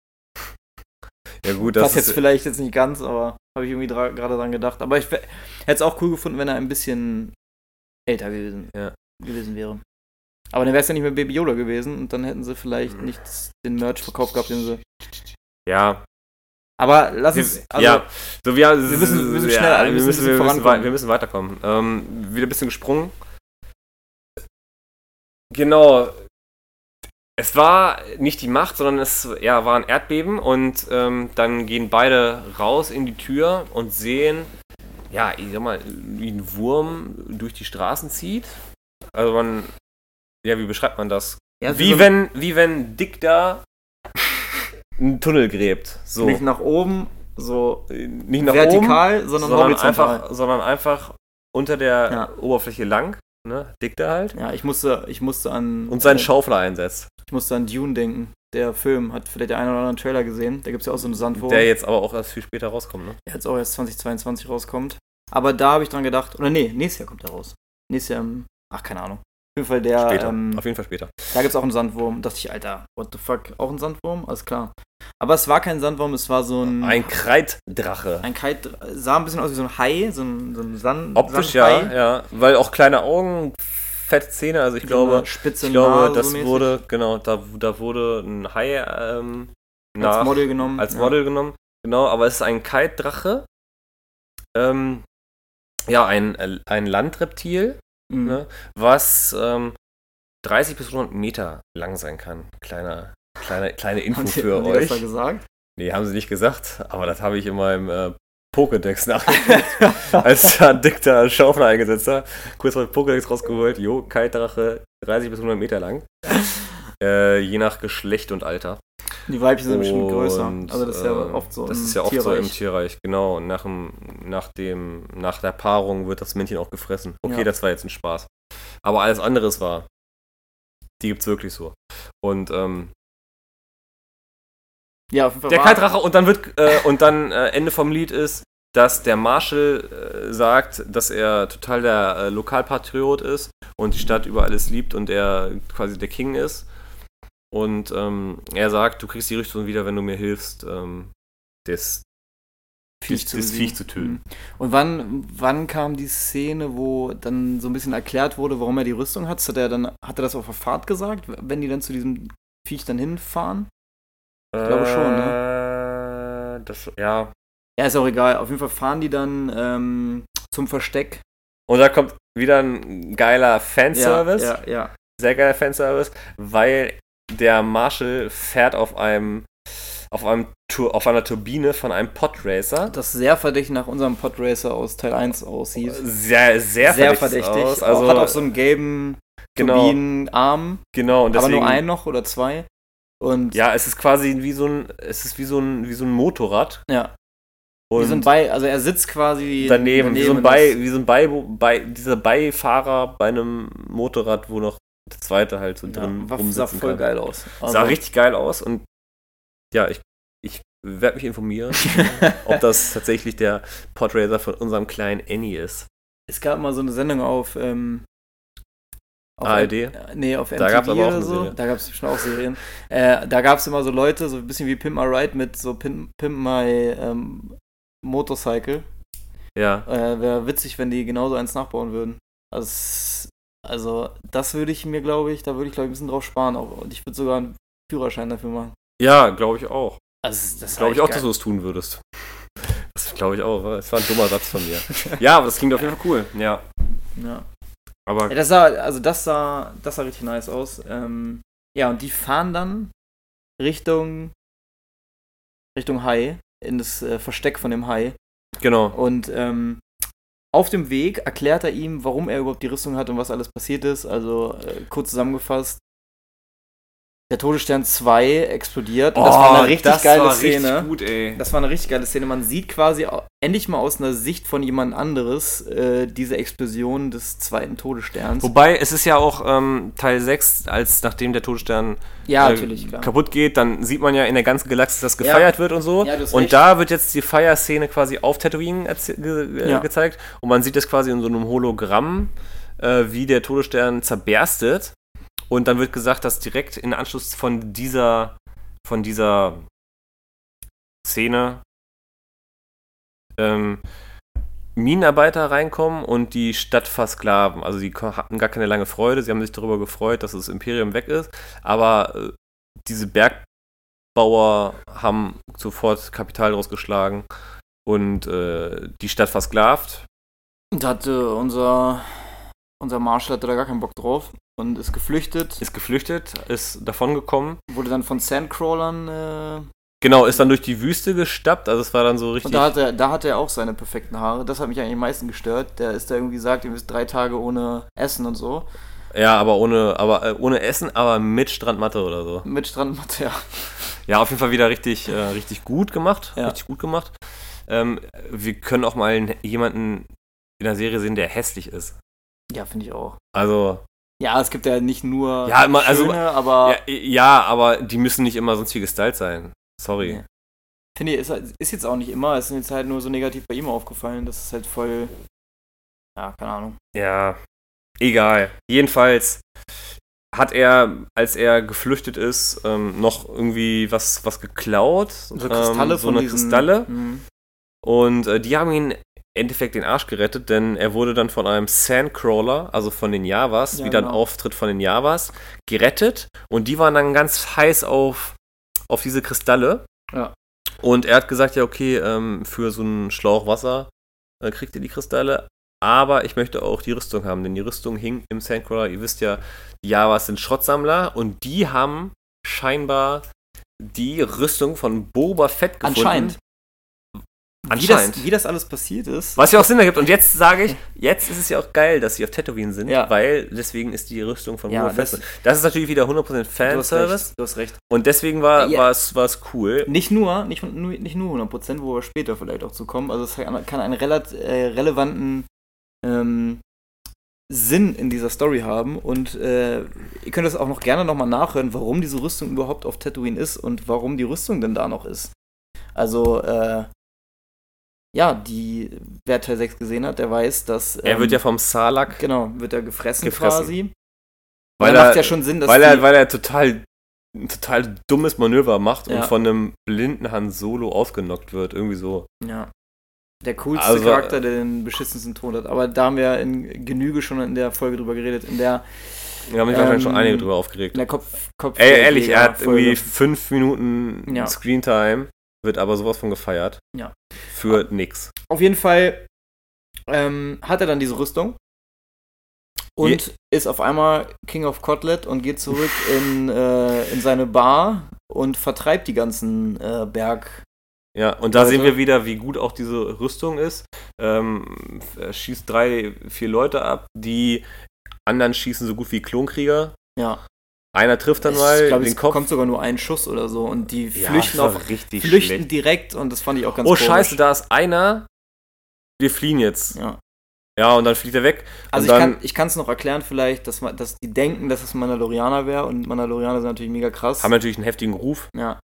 Ja gut, das Passt jetzt vielleicht jetzt nicht ganz, aber habe ich irgendwie gerade dran gedacht. Aber ich hätte es auch cool gefunden, wenn er ein bisschen älter gewesen, ja. gewesen wäre. Aber dann wäre es ja nicht mehr Baby Yoda gewesen und dann hätten sie vielleicht nicht den Merch verkauft gehabt, den sie. Ja. Aber lass uns. Wir, ja, so wir, wir müssen, wir müssen ja, schneller, wir wir müssen, müssen, wir, müssen, vorankommen. wei- wir müssen weiterkommen. Ähm, wieder ein bisschen gesprungen. Genau. Es war nicht die Macht, sondern es ja, war ein Erdbeben und ähm, dann gehen beide raus in die Tür und sehen, ja, ich sag mal, wie ein Wurm durch die Straßen zieht. Also man, ja, wie beschreibt man das? Ja, wie, so wenn, wie wenn Dick da einen Tunnel gräbt. So. Nicht nach oben, so Nicht nach oben, vertikal, sondern, sondern horizontal. einfach, sondern einfach unter der Ja. Oberfläche lang, ne? Dick da halt. Ja, ich musste, ich musste an. Und seinen äh, Schaufler einsetzt. Ich musste an Dune denken. Der Film hat vielleicht der eine oder andere Trailer gesehen. Da gibt es ja auch so eine Sandwurm, Der der jetzt aber auch erst viel später rauskommt, ne? jetzt auch erst 2022 rauskommt. Aber da habe ich dran gedacht. Oder nee, nächstes Jahr kommt der raus. Nächstes Jahr, im- ach, keine Ahnung. Auf jeden Fall der. Später. Ähm, Auf jeden Fall später. da gibt es auch einen Sandwurm. Da dachte ich, Alter, what the fuck? Auch ein Sandwurm? Alles klar. Aber es war kein Sandwurm, es war so ein. Ein Kreiddrache. ein Kite, sah ein bisschen aus wie so ein Hai, so ein, so ein Sand, Optisch ja, Sandhai. ja. Weil auch kleine Augen, fette Zähne, also ich So glaube, spitze ich glaube, das so wurde, genau, da, da wurde ein Hai ähm, nach, als Model genommen. als Model genommen. Genau, aber es ist ein Kite-Drache. Ähm, ja, ein, äh, ein Landreptil, Ja. Mhm. ne, was ähm, 30 bis 100 Meter lang sein kann. Kleiner, kleine, kleine Info Haben die, für haben die das da euch. gesagt? Nee, haben sie nicht gesagt, aber das habe ich in meinem äh, Pokédex (laughs) nachgeguckt, (laughs) als da Dick da Schaufler eingesetzt hat. Kurz mal Pokédex rausgeholt. Jo, Kite-Drache, 30 bis 100 Meter lang. Äh, je nach Geschlecht und Alter. Die Weibchen sind bestimmt größer. Also das ist ja ähm, oft so Das im ist ja oft so im Tierreich. Tierreich, genau. Und nach, dem, nach, dem, nach der Paarung wird das Männchen auch gefressen. Okay, Ja. das war jetzt ein Spaß. Aber alles andere ist wahr. Die gibt's wirklich so. Und ähm, Ja, auf jeden Fall der Kaltrache und dann wird äh, und dann äh, Ende vom Lied ist, dass der Marshall äh, sagt, dass er total der äh, Lokalpatriot ist und die Stadt über alles liebt und er quasi der King ist. Und ähm, er sagt, du kriegst die Rüstung wieder, wenn du mir hilfst, ähm, das, das, das besiegen. Viech zu töten. Mhm. Und wann, wann kam die Szene, wo dann so ein bisschen erklärt wurde, warum er die Rüstung hat? Hat er dann, hat er das auf der Fahrt gesagt, wenn die dann zu diesem Viech dann hinfahren? Ich glaube schon, ne? Das, ja. Ja, ist auch egal. Auf jeden Fall fahren die dann ähm, zum Versteck. Und da kommt wieder ein geiler Fanservice. Ja, ja, ja. sehr geiler Fanservice, weil der Marshall fährt auf einem auf einem Tur auf einer Turbine von einem Podracer. Das sehr verdächtig nach unserem Podracer aus Teil 1 aussieht. Sehr, sehr, sehr verdächtig. Aus. Also, hat auch so einen gelben genau, Turbinenarm, genau. Und aber deswegen, nur einen noch oder zwei. Und Ja, es ist quasi wie so ein, es ist wie so ein, wie so ein Motorrad. ja, Und wie so ein Bei, also er sitzt quasi daneben, wie so ein Bei, wie so ein Bei, bei, dieser Beifahrer bei einem Motorrad, wo noch der zweite halt so ja, drin war, sah voll kann. geil aus. Also Sah richtig geil aus und ja, ich, ich werde mich informieren, (laughs) ob das tatsächlich der Podracer von unserem kleinen Annie ist. Es gab mal so eine Sendung auf, ähm, auf ARD? äh, Nee, auf MTV Da gab's aber auch oder so. Serie. Da gab es bestimmt auch Serien. Äh, da gab es immer so Leute, so ein bisschen wie Pimp My Ride mit so Pimp, Pimp My ähm, Motorcycle. Ja. Äh, Wäre witzig, wenn die genauso eins nachbauen würden. Also, also das würde ich mir, glaube ich, da würde ich, glaube ich, ein bisschen drauf sparen. Auch. Und ich würde sogar einen Führerschein dafür machen. Ja, glaube ich auch. Also, das Glaube ich auch, dass du es tun würdest. Das glaube ich auch. Das war ein dummer Satz von mir. ja, aber das klingt auf jeden Fall cool. Ja. Ja. Aber Ja, das sah, also das sah, das sah richtig nice aus. Ähm, ja, und die fahren dann Richtung Richtung Hai, in das äh, Versteck von dem Hai. genau. Und ähm, auf dem Weg erklärt er ihm, warum er überhaupt die Rüstung hat und was alles passiert ist. Also äh, kurz zusammengefasst. Der Todesstern 2 explodiert und das war eine richtig geile Szene. Oh, Richtig gut, ey. Das war eine richtig geile Szene. Man sieht quasi endlich mal aus einer Sicht von jemand anderes äh, diese Explosion des zweiten Todessterns. Wobei, es ist ja auch ähm, Teil 6, als nachdem der Todesstern ja, äh, kaputt geht, dann sieht man ja in der ganzen Galaxis, dass gefeiert wird und so. Ja, und recht. da wird jetzt die Feierszene quasi auf Tatooine ge äh, Ja. gezeigt. Und man sieht das quasi in so einem Hologramm, äh, wie der Todesstern zerberstet. Und dann wird gesagt, dass direkt in Anschluss von dieser, von dieser Szene ähm, Minenarbeiter reinkommen und die Stadt versklaven. Also ko- hatten gar keine lange Freude, sie haben sich darüber gefreut, dass das Imperium weg ist, aber äh, diese Bauer haben sofort Kapital draus geschlagen und äh, die Stadt versklavt. Und da hatte unser, unser Marshall hatte da gar keinen Bock drauf und ist geflüchtet. Ist geflüchtet, ist davongekommen. Wurde dann von Sandcrawlern. Äh, Genau, ist dann durch die Wüste gestappt, also es war dann so richtig. und da hat, er, da hat er auch seine perfekten Haare. Das hat mich eigentlich am meisten gestört. Der ist da irgendwie gesagt, ihr müsst drei Tage ohne Essen und so. ja, aber ohne, aber äh, ohne Essen, aber mit Strandmatte oder so. Mit Strandmatte, ja. Ja, auf jeden Fall wieder richtig, äh, richtig gut gemacht. Ja. Richtig gut gemacht. Ähm, wir können auch mal jemanden in der Serie sehen, der hässlich ist. Ja, finde ich auch. Also, Ja, es gibt ja nicht nur Ja, immer- also- schöne, aber ja, ja, aber die müssen nicht immer sonst wie gestylt sein. Sorry. Nee. finde ich, ist, ist jetzt auch nicht immer. Es ist jetzt halt nur so negativ bei ihm aufgefallen. Das ist halt voll. Ja, keine Ahnung. Ja, egal. Jedenfalls hat er, als er geflüchtet ist, ähm, noch irgendwie was, was geklaut. So Kristalle ähm, so von eine diesen, Kristalle. Mhm. Und äh, die haben ihn Endeffekt den Arsch gerettet, denn er wurde dann von einem Sandcrawler, also von den Javas, Ja, wie dann genau. Auftritt von den Javas, gerettet. Und die waren dann ganz heiß auf, auf diese Kristalle. Ja. Und er hat gesagt, ja, okay, ähm, für so einen Schlauch Wasser äh, kriegt ihr die Kristalle. Aber ich möchte auch die Rüstung haben, denn die Rüstung hing im Sandcrawler. Ihr wisst ja, die Javas sind Schrottsammler und die haben scheinbar die Rüstung von Boba Fett gefunden. Anscheinend. Wie das, wie das alles passiert ist. Was ja auch Sinn ergibt. Und jetzt sage ich, jetzt ist es ja auch geil, dass sie auf Tatooine sind, Ja. weil deswegen ist die Rüstung von Ja, Boba das- ist natürlich wieder 100% Du hast Fanservice. recht. Du hast recht. Und deswegen war Ja. es es cool. Nicht nur, nicht, nur, nicht nur 100%, wo wir später vielleicht auch zu kommen. Also es kann einen relat äh, relevanten ähm, Sinn in dieser Story haben. Und äh, ihr könnt das auch noch gerne nochmal nachhören, warum diese Rüstung überhaupt auf Tatooine ist und warum die Rüstung denn da noch ist. Also, äh, ja, die, wer Teil 6 gesehen hat, der weiß, dass. Er ähm, wird ja vom Salak, Genau, wird er gefressen, Gefressen. quasi. weil da er, macht ja schon Sinn, dass weil, er, weil er total ein total dummes Manöver macht Ja. und von einem blinden Han Solo ausgenockt wird. Irgendwie so. Ja. Der coolste Also, Charakter, der den beschissensten Ton hat. Aber da haben wir in Genüge schon in der Folge drüber geredet. In der, Wir haben sich wahrscheinlich schon Ähm, einige drüber aufgeregt. in der Kopf, Kopf Ey, ehrlich, er hat Folge. irgendwie fünf Minuten Ja. Screentime, wird aber sowas von gefeiert. Ja. Für nix. Auf jeden Fall ähm, hat er dann diese Rüstung. Und ist auf einmal King of Kotlet und geht zurück (laughs) in, äh, in seine Bar und vertreibt die ganzen äh, Berg. Ja, und da Also- sehen wir wieder, wie gut auch diese Rüstung ist. Ähm, er schießt drei, vier Leute ab, die anderen schießen so gut wie Klonkrieger. Ja. Einer trifft dann Ich mal glaube, den es Kopf. kommt sogar nur ein Schuss oder so und die Ja, flüchten auf richtig flüchten schlecht. direkt und das fand ich auch ganz Oh, komisch. scheiße, da ist einer. Wir fliehen jetzt. Ja. Ja, und dann fliegt er weg. Also ich kann es noch erklären vielleicht, dass man, dass die denken, dass es Mandalorianer wäre und Mandalorianer sind natürlich mega krass. haben natürlich einen heftigen Ruf. ja.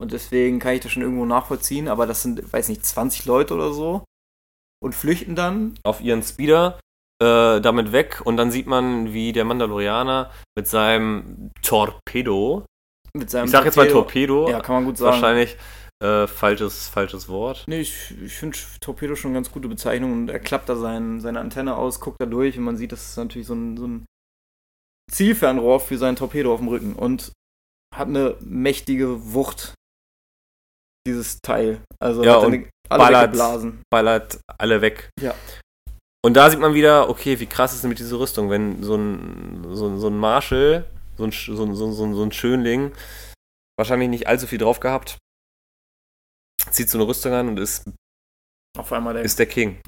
Und deswegen kann ich das schon irgendwo nachvollziehen, aber das sind, weiß nicht, 20 Leute oder so und flüchten dann. auf ihren Speeder äh, damit weg und dann sieht man, wie der Mandalorianer mit seinem Torpedo, Mit seinem ich sag jetzt mal Torpedo, Ja, kann man gut sagen. wahrscheinlich äh, falsches, falsches Wort. Nee, ich, ich finde Torpedo schon eine ganz gute Bezeichnung und er klappt da sein, seine Antenne aus, guckt da durch und man sieht, das ist natürlich so ein, so ein Zielfernrohr für sein Torpedo auf dem Rücken und hat eine mächtige Wucht, dieses Teil. Also Ja, hat und alle ballert. weggeblasen. Ballert alle weg. Ja. Und da sieht man wieder, okay, wie krass ist denn mit dieser Rüstung, wenn so ein, so ein, so ein Marshall, so ein, Sch- so, ein, so, ein, so ein so ein Schönling, wahrscheinlich nicht allzu viel drauf gehabt, zieht so eine Rüstung an und ist, Auf einmal der. ist der King.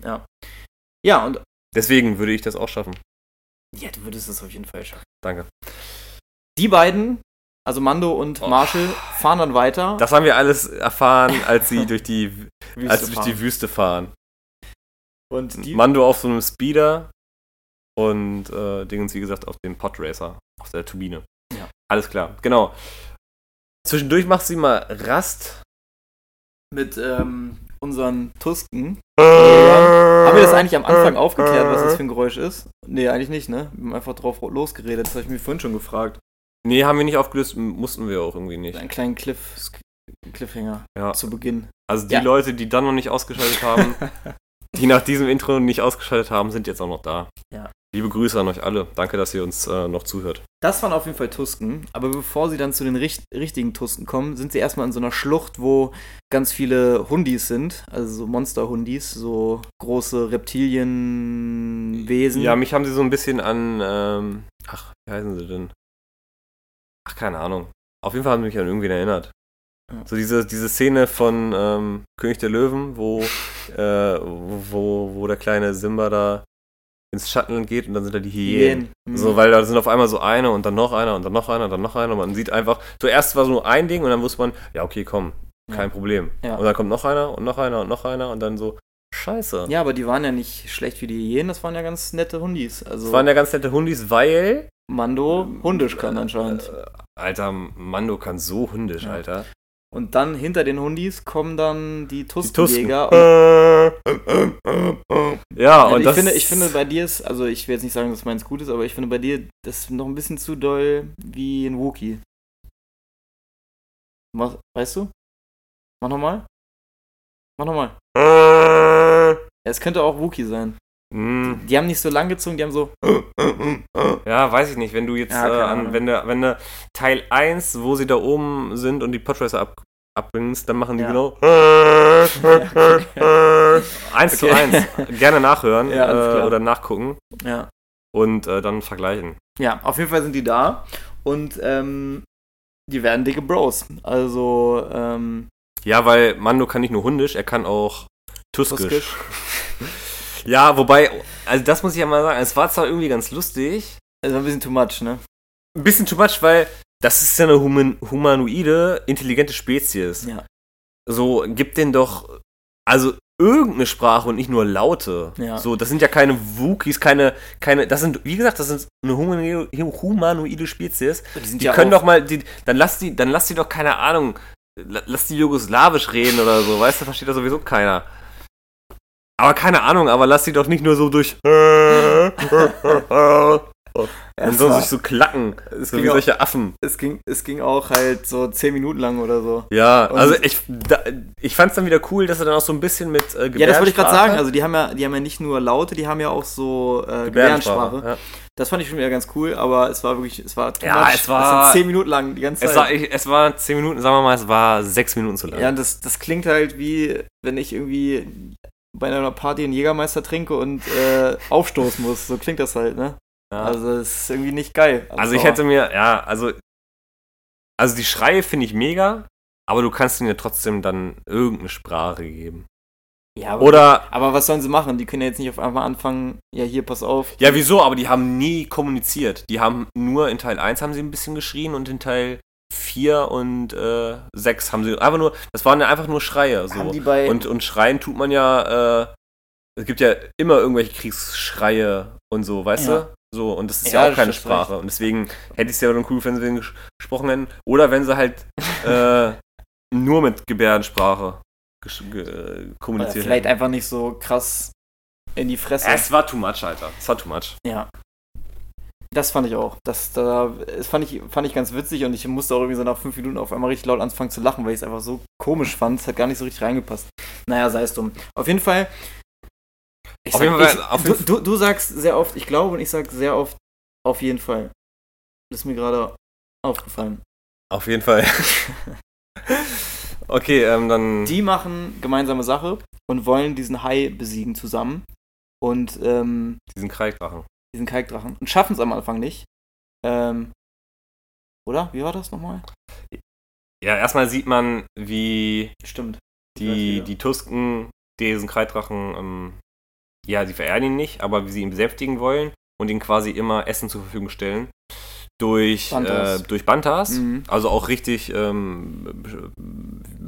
ja, und Deswegen würde ich das auch schaffen. ja, du würdest es auf jeden Fall schaffen. Danke. Die beiden, also Mando und Oh. Marshall, fahren dann weiter. Das haben wir alles erfahren, als sie (laughs) durch die, Wüste als sie durch fahren. die Wüste fahren. Und die, Mando auf so einem Speeder und äh, Dingens, wie gesagt, auf dem Podracer, auf der Turbine. Ja. Alles klar, genau. Zwischendurch macht sie mal Rast. mit ähm, unseren Tusken. Haben wir das eigentlich am Anfang aufgeklärt, was das für ein Geräusch ist? Nee, eigentlich nicht, ne? Wir haben einfach drauf losgeredet. Das habe ich mir vorhin schon gefragt. Nee, haben wir nicht aufgelöst, mussten wir auch irgendwie nicht. Einen kleinen Cliff, Cliffhanger Ja. zu Beginn. Also die Ja. Leute, die dann noch nicht ausgeschaltet haben, (laughs) die nach diesem Intro nicht ausgeschaltet haben, sind jetzt auch noch da. Liebe Grüße an euch alle. Danke, dass ihr uns äh, noch zuhört. Das waren auf jeden Fall Tusken. Aber bevor sie dann zu den richt richtigen Tusken kommen, sind sie erstmal in so einer Schlucht, wo ganz viele Hundis sind. Also so Monster-Hundis, so große Reptilienwesen. Ja, mich haben sie so ein bisschen an. Ähm, ach, wie heißen sie denn? Ach, keine Ahnung. Auf jeden Fall haben sie mich an irgendwen erinnert. So diese, diese Szene von ähm, König der Löwen, wo, (laughs) äh, wo, wo der kleine Simba da ins Schatten geht und dann sind da die Hyänen. Mhm. So, weil da sind auf einmal so eine und dann noch einer und dann noch einer und dann noch einer und man sieht einfach, zuerst war so nur ein Ding und dann wusste man, ja, okay, komm, kein Ja. Problem. Ja. Und dann kommt noch einer und noch einer und noch einer und dann so, scheiße. Ja, aber die waren ja nicht schlecht wie die Hyänen, das waren ja ganz nette Hundis. Also Das waren ja ganz nette Hundis, weil Mando hundisch kann anscheinend. Äh, Alter, Mando kann so hundisch, Ja. Alter. Und dann hinter den Hundis kommen dann die Die Tusken. Tuskenjäger. ja, Ja, und ich, das finde, ich finde bei dir ist, also ich will jetzt nicht sagen, dass meins gut ist, aber ich finde bei dir das ist noch ein bisschen zu doll wie ein Wookie. Weißt du? Mach nochmal. Mach nochmal. Ja, es könnte auch Wookie sein. Hm, Die haben nicht so lang gezogen, die haben so. Ja, weiß ich nicht, wenn du jetzt, Ja, äh, an, wenn du, wenn du Teil 1, wo sie da oben sind und die Podracer ab, abbringst, dann machen die Ja. genau (laughs) eins zu Okay. eins. Gerne nachhören Ja, äh, oder nachgucken Ja. und äh, dann vergleichen. Ja, auf jeden Fall sind die da und ähm, die werden dicke Bros. Also, ähm, Ja, weil Mando kann nicht nur hundisch, er kann auch tuskisch. Tuskisch. (laughs) Ja, wobei, also das muss ich ja mal sagen, es war zwar irgendwie ganz lustig, war ein bisschen too much, ne? ein bisschen too much, weil das ist ja eine human humanoide, intelligente Spezies. Ja. So, gib den doch, also irgendeine Sprache und nicht nur Laute. Ja. So, das sind ja keine Wookies, keine, keine, das sind, wie gesagt, das sind eine humanoide, Spezies. Die sind Die ja können doch mal, die, dann lass die, dann lass die doch, keine Ahnung, la- lass die jugoslawisch reden oder so, weißt du, versteht das sowieso keiner. Aber keine Ahnung, aber lass die doch nicht nur so durch. (laughs) Sollen war- sich so klacken. es So ging wie auch- solche Affen. es ging, es ging auch halt so 10 Minuten lang oder so. Ja, Und- also ich, da, ich fand's dann wieder cool, dass er dann auch so ein bisschen mit äh, Ja, das wollte ich gerade Gebärdensprache- sagen. Also die haben ja, die haben ja nicht nur Laute, die haben ja auch so äh, Gebärdensprache. Ja. Das fand ich schon wieder ganz cool, aber es war wirklich, es war Ja, es war- sind 10 Minuten lang die ganze Zeit. Es war, ich, es war zehn Minuten, sagen wir mal, es war sechs Minuten zu lang. ja, und das, das klingt halt wie, wenn ich irgendwie bei einer Party einen Jägermeister trinke und äh, aufstoßen muss. So klingt das halt, ne? Ja. Also es ist irgendwie nicht geil. Also ich hätte mir, ja, also, also die Schreie finde ich mega, aber du kannst ihnen ja trotzdem dann irgendeine Sprache geben. ja, aber, Oder, aber was sollen sie machen? Die können ja jetzt nicht auf einmal anfangen, ja hier, pass auf. ja wieso, aber die haben nie kommuniziert. Die haben nur in Teil 1 haben sie ein bisschen geschrien und in Teil 4 und äh, 6 haben sie einfach nur, das waren ja einfach nur Schreie. So. Und, und schreien tut man ja, äh, es gibt ja immer irgendwelche Kriegsschreie und so, weißt Ja. du? So, und das ist Ja, ja, auch keine Sprache. Und deswegen hätte ich es ja dann cool, wenn sie den ges- gesprochen hätten. Oder wenn sie halt äh, (laughs) nur mit Gebärdensprache ge äh, oder kommuniziert vielleicht hätten. einfach nicht so krass in die Fresse. Es war too much, Alter. Es war too much. Ja. Das fand ich auch. Das, da, das fand, ich, fand ich ganz witzig und ich musste auch irgendwie so nach fünf Minuten auf einmal richtig laut anfangen zu lachen, weil ich es einfach so komisch fand. Es hat gar nicht so richtig reingepasst. Naja, sei es drum. Auf jeden Fall. Ich Auf jeden Fall- ich, auf du, jeden- du, du sagst sehr oft, ich glaube, und ich sag sehr oft, auf jeden Fall. Das ist mir gerade aufgefallen. Auf jeden Fall. (laughs) okay, ähm, dann. Die machen gemeinsame Sache und wollen diesen Hai besiegen zusammen. Und ähm, diesen Kreigdrachen. Diesen Kalkdrachen. Und schaffen es am Anfang nicht. Ähm, oder? Wie war das nochmal? Ja, erstmal sieht man, wie Stimmt. Die, wieder. die Tusken diesen Kreiddrachen, ähm, ja, sie verehren ihn nicht, aber wie sie ihn besänftigen wollen und ihn quasi immer Essen zur Verfügung stellen. Durch Bantas. Äh, durch Bantas. Mhm. Also auch richtig, ähm,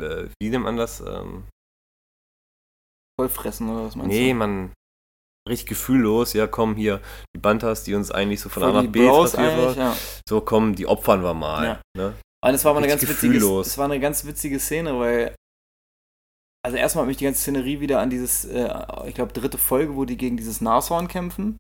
äh, wie nennt man das? Ähm, Vollfressen oder was meinst nee, du? man, richtig gefühllos. Ja, komm hier, die Bantas, die uns eigentlich so von A Voll nach B transportiert ja. So, komm, die opfern wir mal. Ja. Ne? Und es war aber eine ganz witzige, es war eine ganz witzige Szene, weil also erstmal hat mich die ganze Szenerie wieder an dieses, äh, ich glaube dritte Folge, wo die gegen dieses Nashorn kämpfen.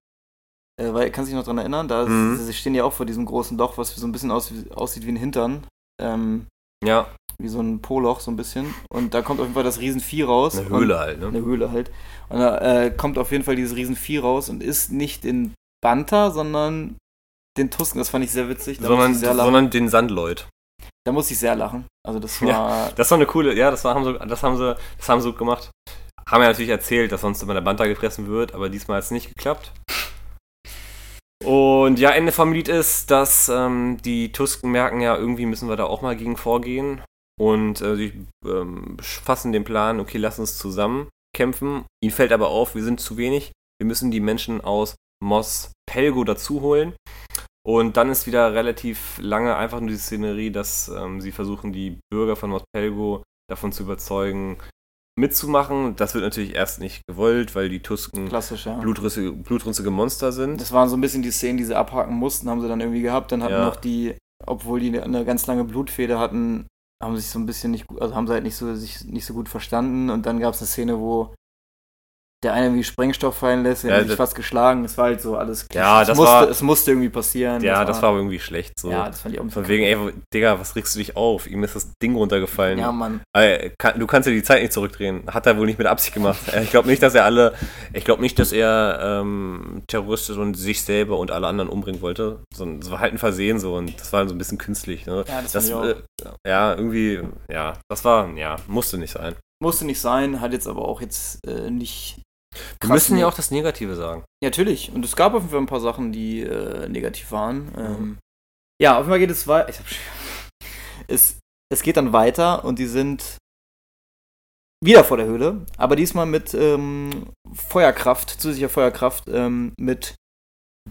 Äh, weil, kannst du dich noch dran erinnern? Da Mhm. sie stehen ja auch vor diesem großen Loch, was so ein bisschen aus, aussieht wie ein Hintern. Ähm, Ja, wie so ein Poloch so ein bisschen. Und da kommt auf jeden Fall das Riesenvieh raus. eine und- Höhle halt. Ne? eine Höhle halt. Und da äh, kommt auf jeden Fall dieses Riesenvieh raus und ist nicht in Banta, sondern den Tusken. Das fand ich sehr witzig. Da sondern, sondern den Sandleut. Da musste ich sehr lachen. Also das war. Ja, das war eine coole, ja, das, war, haben sie, das, haben sie, das haben sie gut gemacht. Haben ja natürlich erzählt, dass sonst immer der Banta gefressen wird, aber diesmal hat es nicht geklappt. Und ja, Ende vom Lied ist, dass ähm, die Tusken merken, ja, irgendwie müssen wir da auch mal gegen vorgehen. Und äh, sie ähm, fassen den Plan, okay, lass uns zusammen kämpfen. Ihnen fällt aber auf, wir sind zu wenig. Wir müssen die Menschen aus Mos Pelgo dazu holen. Und dann ist wieder relativ lange einfach nur die Szenerie, dass ähm, sie versuchen, die Bürger von Mos Pelgo davon zu überzeugen, mitzumachen. Das wird natürlich erst nicht gewollt, weil die Tusken ja. blutrünstige, blutrünstige Monster sind. Das waren so ein bisschen die Szenen, die sie abhaken mussten, haben sie dann irgendwie gehabt. Dann hatten Ja. noch die, obwohl die eine ganz lange Blutfeder hatten, haben sich so ein bisschen nicht, also haben sie halt nicht so, sich nicht so gut verstanden. Und dann gab es eine Szene, wo der eine irgendwie Sprengstoff fallen lässt, der Ja, hat sich das- fast geschlagen. Es war halt so alles. Ja, es das musste, war- es musste irgendwie passieren. ja, das war aber irgendwie schlecht. So. Ja, das fand ich auch Von wegen, ey, Digga, was regst du dich auf? Ihm ist das Ding runtergefallen. Ja, Mann. Kann, du kannst ja die Zeit nicht zurückdrehen. Hat er wohl nicht mit Absicht gemacht. (laughs) Äh, Ich glaube nicht, dass er alle, ich glaube nicht, dass er ähm, terroristisch und sich selber und alle anderen umbringen wollte, sondern es war halt ein Versehen so und das war so ein bisschen künstlich. Ne? Ja, das Das, äh, ja, irgendwie, ja, das war, ja, musste nicht sein. Musste nicht sein, hat jetzt aber auch jetzt äh, nicht. Wir krass müssen ja auch das Negative sagen. Ja, natürlich. Und es gab auf jeden Fall ein paar Sachen, die äh, negativ waren. Mhm. Ähm, ja, auf jeden Fall geht es weiter. (laughs) Es, es geht dann weiter und die sind wieder vor der Höhle, aber diesmal mit ähm, Feuerkraft, zusätzlicher Feuerkraft, ähm, mit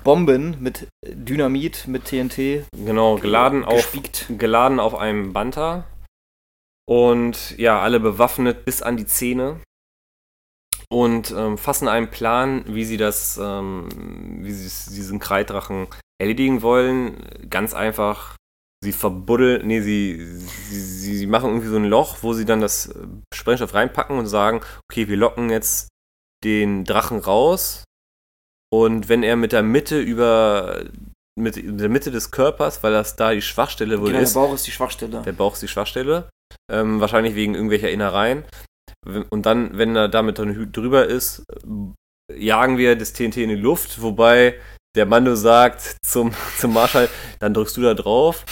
Bomben, mit Dynamit, mit TNT. Genau, geladen auf, geladen auf einem Banter und ja, alle bewaffnet bis an die Zähne und ähm, fassen einen Plan, wie sie das, ähm, wie sie diesen Kreiddrachen erledigen wollen. Ganz einfach, sie verbuddeln, nee, sie, sie, sie machen irgendwie so ein Loch, wo sie dann das äh, Sprengstoff reinpacken und sagen, okay, wir locken jetzt den Drachen raus und wenn er mit der Mitte über mit der Mitte des Körpers, weil das da die Schwachstelle wohl Genau, der ist, Bauch ist die Schwachstelle. der Bauch ist die Schwachstelle. Ähm, wahrscheinlich wegen irgendwelcher Innereien. Und dann, wenn er damit dann drüber ist, äh, jagen wir das TNT in die Luft, wobei der Mando sagt zum, (laughs) zum Marschall, dann drückst du da drauf.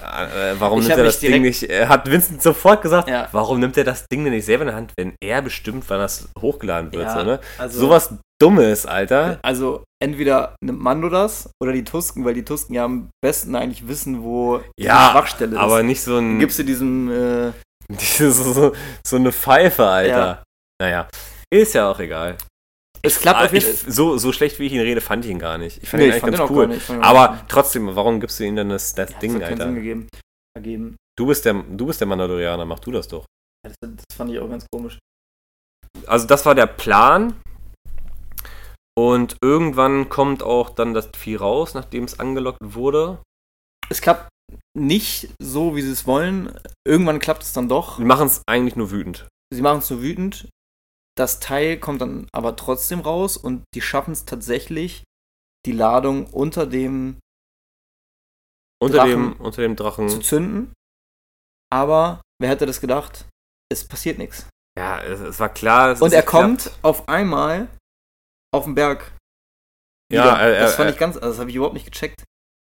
Äh, warum Ich nimmt er das Ding nicht? Er hat Vincent sofort gesagt, Ja. warum nimmt er das Ding denn nicht selber in der Hand, wenn er bestimmt, wann das hochgeladen wird. Ja, so, ne? also- Sowas Dummes, Alter. Also entweder nimmt Mando das oder die Tusken, weil die Tusken ja am besten eigentlich wissen, wo die Ja, Schwachstelle ist. aber nicht so ein. Gibst du diesem äh, (laughs) so, so, so eine Pfeife, Alter. Naja, ist ja auch egal. Es klappt Ah, auf jeden ich, so, so schlecht wie ich ihn rede, fand ich ihn gar nicht. Ich fand Nee, ihn ich eigentlich ganz cool. nicht. Aber nicht. trotzdem, warum gibst du ihm denn das, das Ja, Ding, das keinen Sinn Alter? gegeben. ergeben. Du bist, der, du bist der Mandalorianer, mach du das doch. Das, das fand ich auch ganz komisch. Also das war der Plan. Und irgendwann kommt auch dann das Vieh raus, nachdem es angelockt wurde. Es klappt nicht so, wie sie es wollen. Irgendwann klappt es dann doch. Wir machen es eigentlich nur wütend. Sie machen es nur wütend. Das Teil kommt dann aber trotzdem raus und die schaffen es tatsächlich, die Ladung unter dem Unter, Drachen dem, unter dem Drachen. zu zünden. Aber wer hätte das gedacht? Es passiert nichts. Ja, es, es war klar. dass Und es er nicht klappt. kommt auf einmal auf den Berg. Ja, wieder. er- das fand ich ganz, also das habe ich überhaupt nicht gecheckt.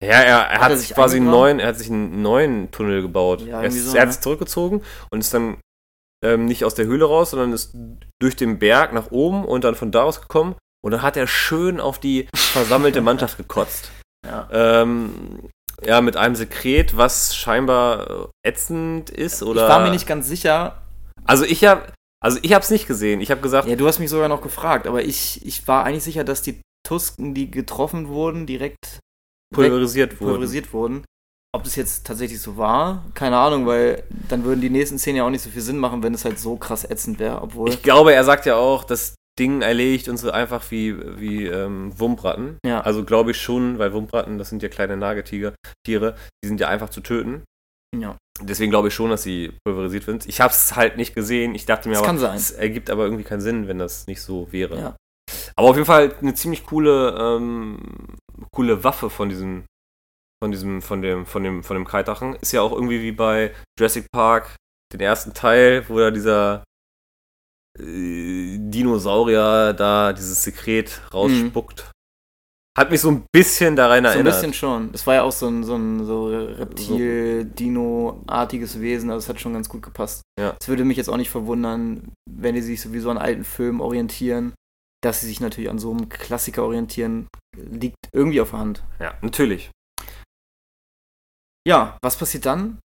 Ja, er, er Hat hat, er sich quasi einen neuen, er hat sich einen neuen Tunnel gebaut. Ja, er, ist, so, er hat ne? sich zurückgezogen und ist dann ähm, nicht aus der Höhle raus, sondern ist durch den Berg nach oben und dann von da aus gekommen. Und dann hat er schön auf die versammelte (laughs) Mannschaft gekotzt. Ja. Ähm, ja, mit einem Sekret, was scheinbar äh, ätzend ist oder. Ich war mir nicht ganz sicher. Also ich habe, also ich habe es nicht gesehen. Ich habe gesagt, Ja, du hast mich sogar noch gefragt, aber ich, ich war eigentlich sicher, dass die Tusken, die getroffen wurden, direkt pulverisiert wurde. pulverisiert wurden. Ob das jetzt tatsächlich so war, keine Ahnung, weil dann würden die nächsten Szenen ja auch nicht so viel Sinn machen, wenn es halt so krass ätzend wäre, obwohl. Ich glaube, er sagt ja auch, das Ding erledigt uns so einfach wie, wie ähm, Wumpratten. Ja. Also glaube ich schon, weil Wumpratten, das sind ja kleine Nagetiere, Tiere, die sind ja einfach zu töten. ja. Deswegen glaube ich schon, dass sie pulverisiert sind. Ich habe es halt nicht gesehen. Ich dachte mir Das aber, es ergibt aber irgendwie keinen Sinn, wenn das nicht so wäre. Ja. Aber auf jeden Fall eine ziemlich coole, ähm, coole Waffe von diesem, von diesem, von dem, von dem, von dem Kreitachen. Ist ja auch irgendwie wie bei Jurassic Park, den ersten Teil, wo da dieser äh, Dinosaurier da dieses Sekret rausspuckt. Hat mich so ein bisschen daran So ein erinnert. bisschen schon. Das war ja auch so ein, so ein so Reptil-Dino-artiges Wesen, also es hat schon ganz gut gepasst. Ja. Es würde mich jetzt auch nicht verwundern, wenn die sich sowieso an alten Filmen orientieren, dass sie sich natürlich an so einem Klassiker orientieren, liegt irgendwie auf der Hand. Ja, natürlich. Ja, was passiert dann?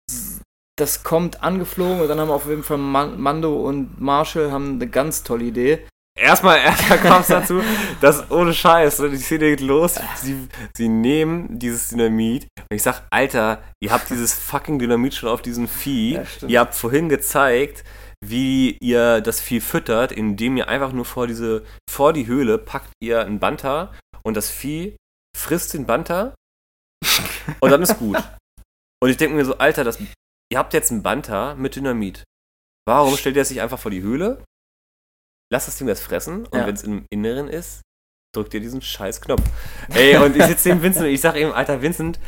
Das kommt angeflogen und dann haben auf jeden Fall Man Mando und Marshall haben eine ganz tolle Idee. Erstmal, (laughs) erstmal (laughs) kam es dazu, dass ohne Scheiß, die Szene geht los, sie, sie nehmen dieses Dynamit und ich sag, Alter, ihr habt dieses fucking Dynamit schon auf diesem Vieh. Ja, ihr habt vorhin gezeigt, wie ihr das Vieh füttert, indem ihr einfach nur vor diese, vor die Höhle packt ihr einen Banter und das Vieh frisst den Banter (laughs) und dann ist gut. Und ich denke mir so, Alter, das, ihr habt jetzt einen Banter mit Dynamit. Warum stellt ihr es nicht einfach vor die Höhle? Lasst das Ding das fressen und Ja. wenn es im Inneren ist, drückt ihr diesen scheiß Knopf. Ey, und ich sitze neben Vincent und ich sag ihm, Alter, Vincent,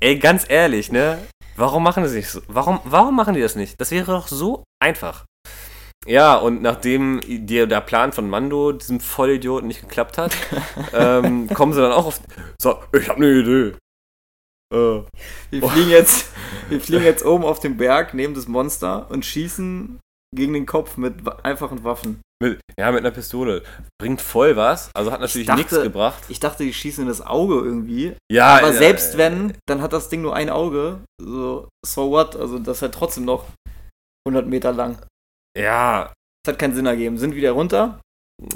ey, ganz ehrlich, ne? Warum machen die das nicht so? Warum, warum machen die das nicht? Das wäre doch so einfach. Ja, und nachdem der, der Plan von Mando, diesem Vollidioten, nicht geklappt hat, (laughs) ähm, kommen sie dann auch auf. So, ich habe eine Idee. Äh, Wir fliegen jetzt, wir fliegen jetzt oben auf den Berg neben das Monster und schießen gegen den Kopf mit einfachen Waffen. mit, ja, mit einer Pistole. Bringt voll was, also hat natürlich dachte- nichts gebracht. Ich dachte, die schießen in das Auge irgendwie. Ja, Aber äh, selbst wenn, dann hat das Ding nur ein Auge. So, so what? Also, das ist halt trotzdem noch 100 Meter lang. Ja, Das hat keinen Sinn ergeben. Sind wieder runter.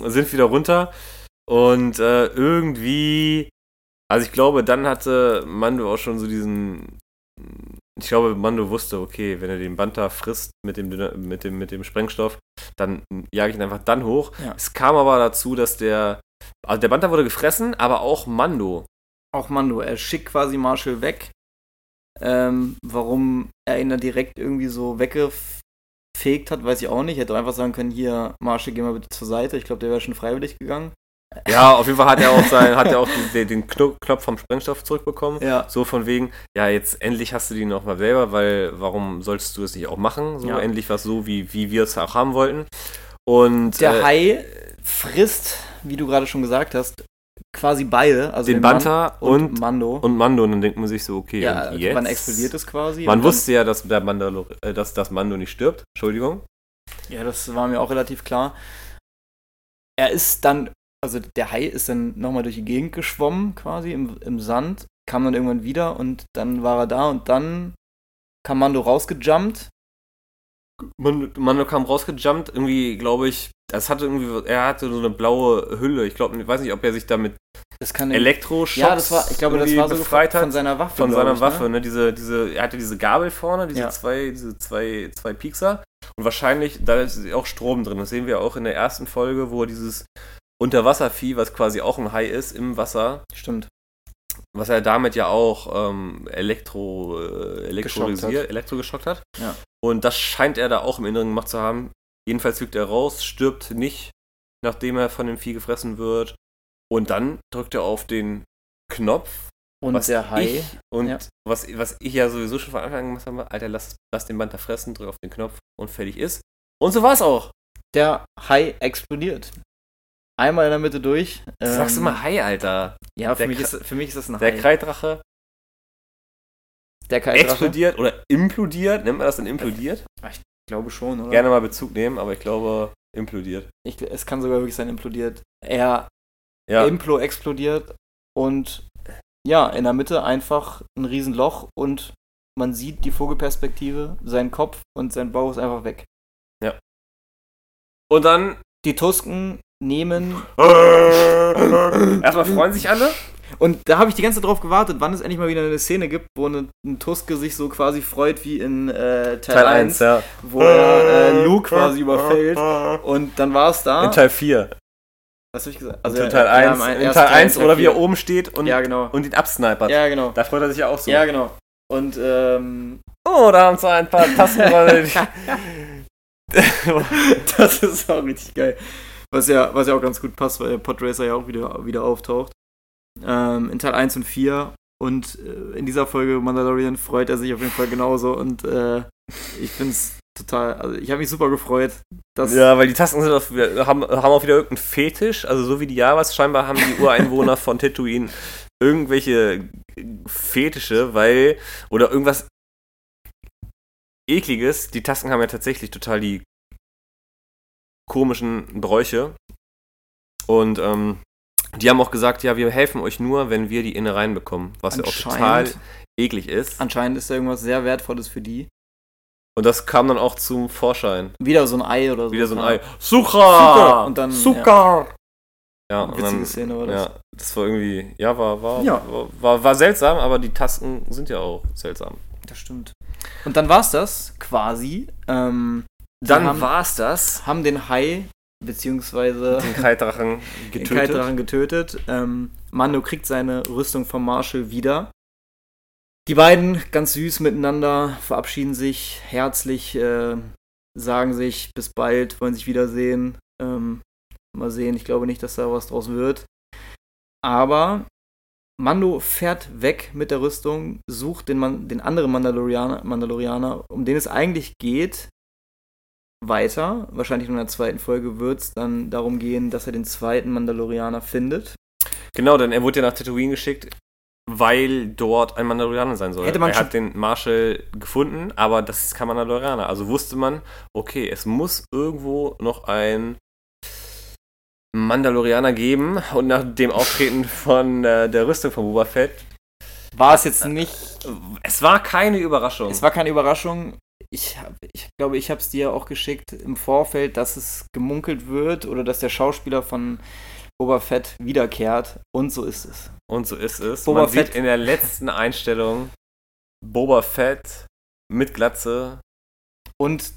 sind wieder runter und äh, irgendwie, also ich glaube, dann hatte Mando auch schon so diesen, ich glaube, Mando wusste, okay, wenn er den Banta frisst mit dem, mit dem, mit dem Sprengstoff, dann jage ich ihn einfach dann hoch. Ja. Es kam aber dazu, dass der, also der Banta wurde gefressen, aber auch Mando. Auch Mando. Er schickt quasi Marshall weg. Ähm, warum er ihn dann direkt irgendwie so weggefegt hat, weiß ich auch nicht. Er hätte einfach sagen können, hier, Marshall, geh mal bitte zur Seite. Ich glaube, der wäre schon freiwillig gegangen. Ja, auf jeden Fall hat er auch sein, hat er auch den, den Kno- Knopf vom Sprengstoff zurückbekommen. Ja. So von wegen, ja, jetzt endlich hast du die noch mal selber, weil warum solltest du es nicht auch machen? So Ja. endlich was so, wie, wie wir es auch haben wollten. Und Der äh, Hai frisst, wie du gerade schon gesagt hast, quasi beide. Also den Mann Banta und, und, Mando. und Mando. Und dann denkt man sich so, okay, ja, und jetzt? wann explodiert es quasi? Man wusste ja, dass der Mandalor äh, dass das Mando nicht stirbt. Entschuldigung. Ja, das war mir auch relativ klar. Er ist dann, also der Hai ist dann nochmal durch die Gegend geschwommen, quasi im, im Sand, kam dann irgendwann wieder und dann war er da und dann kam Mando rausgejumpt. Man, Mando kam rausgejumpt, irgendwie, glaube ich, das hatte irgendwie, er hatte so eine blaue Hülle. Ich glaube, ich weiß nicht, ob er sich damit Das kann Elektroschocks Ja, das war, ich glaube, das war so befreit von hat. seiner Waffe. von seiner ich, Waffe, Ne? ne? Diese, diese, er hatte diese Gabel vorne, diese Ja. zwei, diese zwei, zwei Piekser. Und wahrscheinlich, da ist auch Strom drin. Das sehen wir auch in der ersten Folge, wo er dieses Unterwasservieh, was quasi auch ein Hai ist, im Wasser, Stimmt. was er damit ja auch ähm, elektro, äh, elektrisiert, elektrogeschockt hat. Ja. Und das scheint er da auch im Inneren gemacht zu haben. Jedenfalls fliegt er raus, stirbt nicht, nachdem er von dem Vieh gefressen wird. Und dann drückt er auf den Knopf Und was der Hai, Ich, und ja. was, was ich ja sowieso schon von Anfang an gemacht habe, Alter, lass, lass den Band da fressen, drück auf den Knopf und fertig ist. Und so war's auch. der Hai explodiert. Einmal in der Mitte durch. Du sagst Ähm, immer Hi, Alter. Ja, für der mich, ist, für mich ist das ein Der Hai. Kreidrache der Kreidrache. explodiert oder implodiert. Nennt man das denn implodiert? Ich glaube schon, oder? Gerne mal Bezug nehmen, aber ich glaube, implodiert. Ich, es kann sogar wirklich sein, implodiert. Er Ja, Implo explodiert und ja, in der Mitte einfach ein Riesenloch und man sieht die Vogelperspektive, sein Kopf und sein Bauch ist einfach weg. und dann Die Tusken nehmen (laughs) erstmal freuen sich alle. und da habe ich die ganze Zeit drauf gewartet, wann es endlich mal wieder eine Szene gibt, wo eine, ein Tuske sich so quasi freut wie in äh, Teil, Teil 1, 1, ja. wo er äh, Luke quasi überfällt und dann war es da. In Teil 4. Was habe ich gesagt? Also in Teil ja, 1, im in Teil 1 Teil oder wie er oben steht und, Ja, genau. und ihn absnipert. Ja, genau. Da freut er sich ja auch so. Ja, genau. Und ähm, Oh, da haben sie ein paar Tasten. (laughs) (laughs) das ist auch richtig geil. Was ja, was ja auch ganz gut passt, weil der Podracer ja auch wieder, wieder auftaucht. Ähm, in Teil 1 und 4. Und äh, in dieser Folge Mandalorian freut er sich auf jeden Fall genauso. Und äh, ich finde es total, also ich habe mich super gefreut. Dass Ja, weil die Tasken sind auf, haben, haben auch wieder irgendeinen Fetisch. Also so wie die Javas, scheinbar haben die Ureinwohner (laughs) von Tatooine irgendwelche Fetische, weil, oder irgendwas ekliges. Die Tasken haben ja tatsächlich total die komischen Bräuche. Und ähm, die haben auch gesagt, ja, wir helfen euch nur, wenn wir die Innereien bekommen. Was ja auch total eklig ist. anscheinend ist da irgendwas sehr Wertvolles für die. Und das kam dann auch zum Vorschein. Wieder so ein Ei oder so. Wieder so ein ja. Ei. Suka! Und dann, Suka! Ja, und Witzige dann, Szene war das. ja, das war irgendwie, ja, war, war, Ja. war, war, war seltsam, aber die Tasken sind ja auch seltsam. Das stimmt. Und dann war's das quasi. Ähm, Dann haben, war's das. haben den Hai, beziehungsweise Den Kitedrachen (laughs) den getötet. Kitedrachen getötet. Ähm, Mando kriegt seine Rüstung vom Marshall wieder. Die beiden, ganz süß miteinander, verabschieden sich herzlich, äh, sagen sich bis bald, wollen sich wiedersehen. Ähm, mal sehen, ich glaube nicht, dass da was draus wird. Aber Mando fährt weg mit der Rüstung, sucht den, Man den anderen Mandalorianer, Mandalorianer, um den es eigentlich geht, weiter. Wahrscheinlich in der zweiten Folge wird es dann darum gehen, dass er den zweiten Mandalorianer findet. Genau, denn er wurde ja nach Tatooine geschickt, weil dort ein Mandalorianer sein soll. Hätte man er hat den Marshall gefunden, aber das ist kein Mandalorianer. Also wusste man, okay, es muss irgendwo noch ein Mandalorianer geben und nach dem Auftreten von äh, der Rüstung von Boba Fett, War es jetzt nicht, es war keine Überraschung. es war keine Überraschung. Ich, hab, ich glaube, ich habe es dir auch geschickt im Vorfeld, dass es gemunkelt wird oder dass der Schauspieler von Boba Fett wiederkehrt. Und so ist es. Und so ist es. Boba Man Fett- sieht in der letzten Einstellung Boba Fett mit Glatze, Und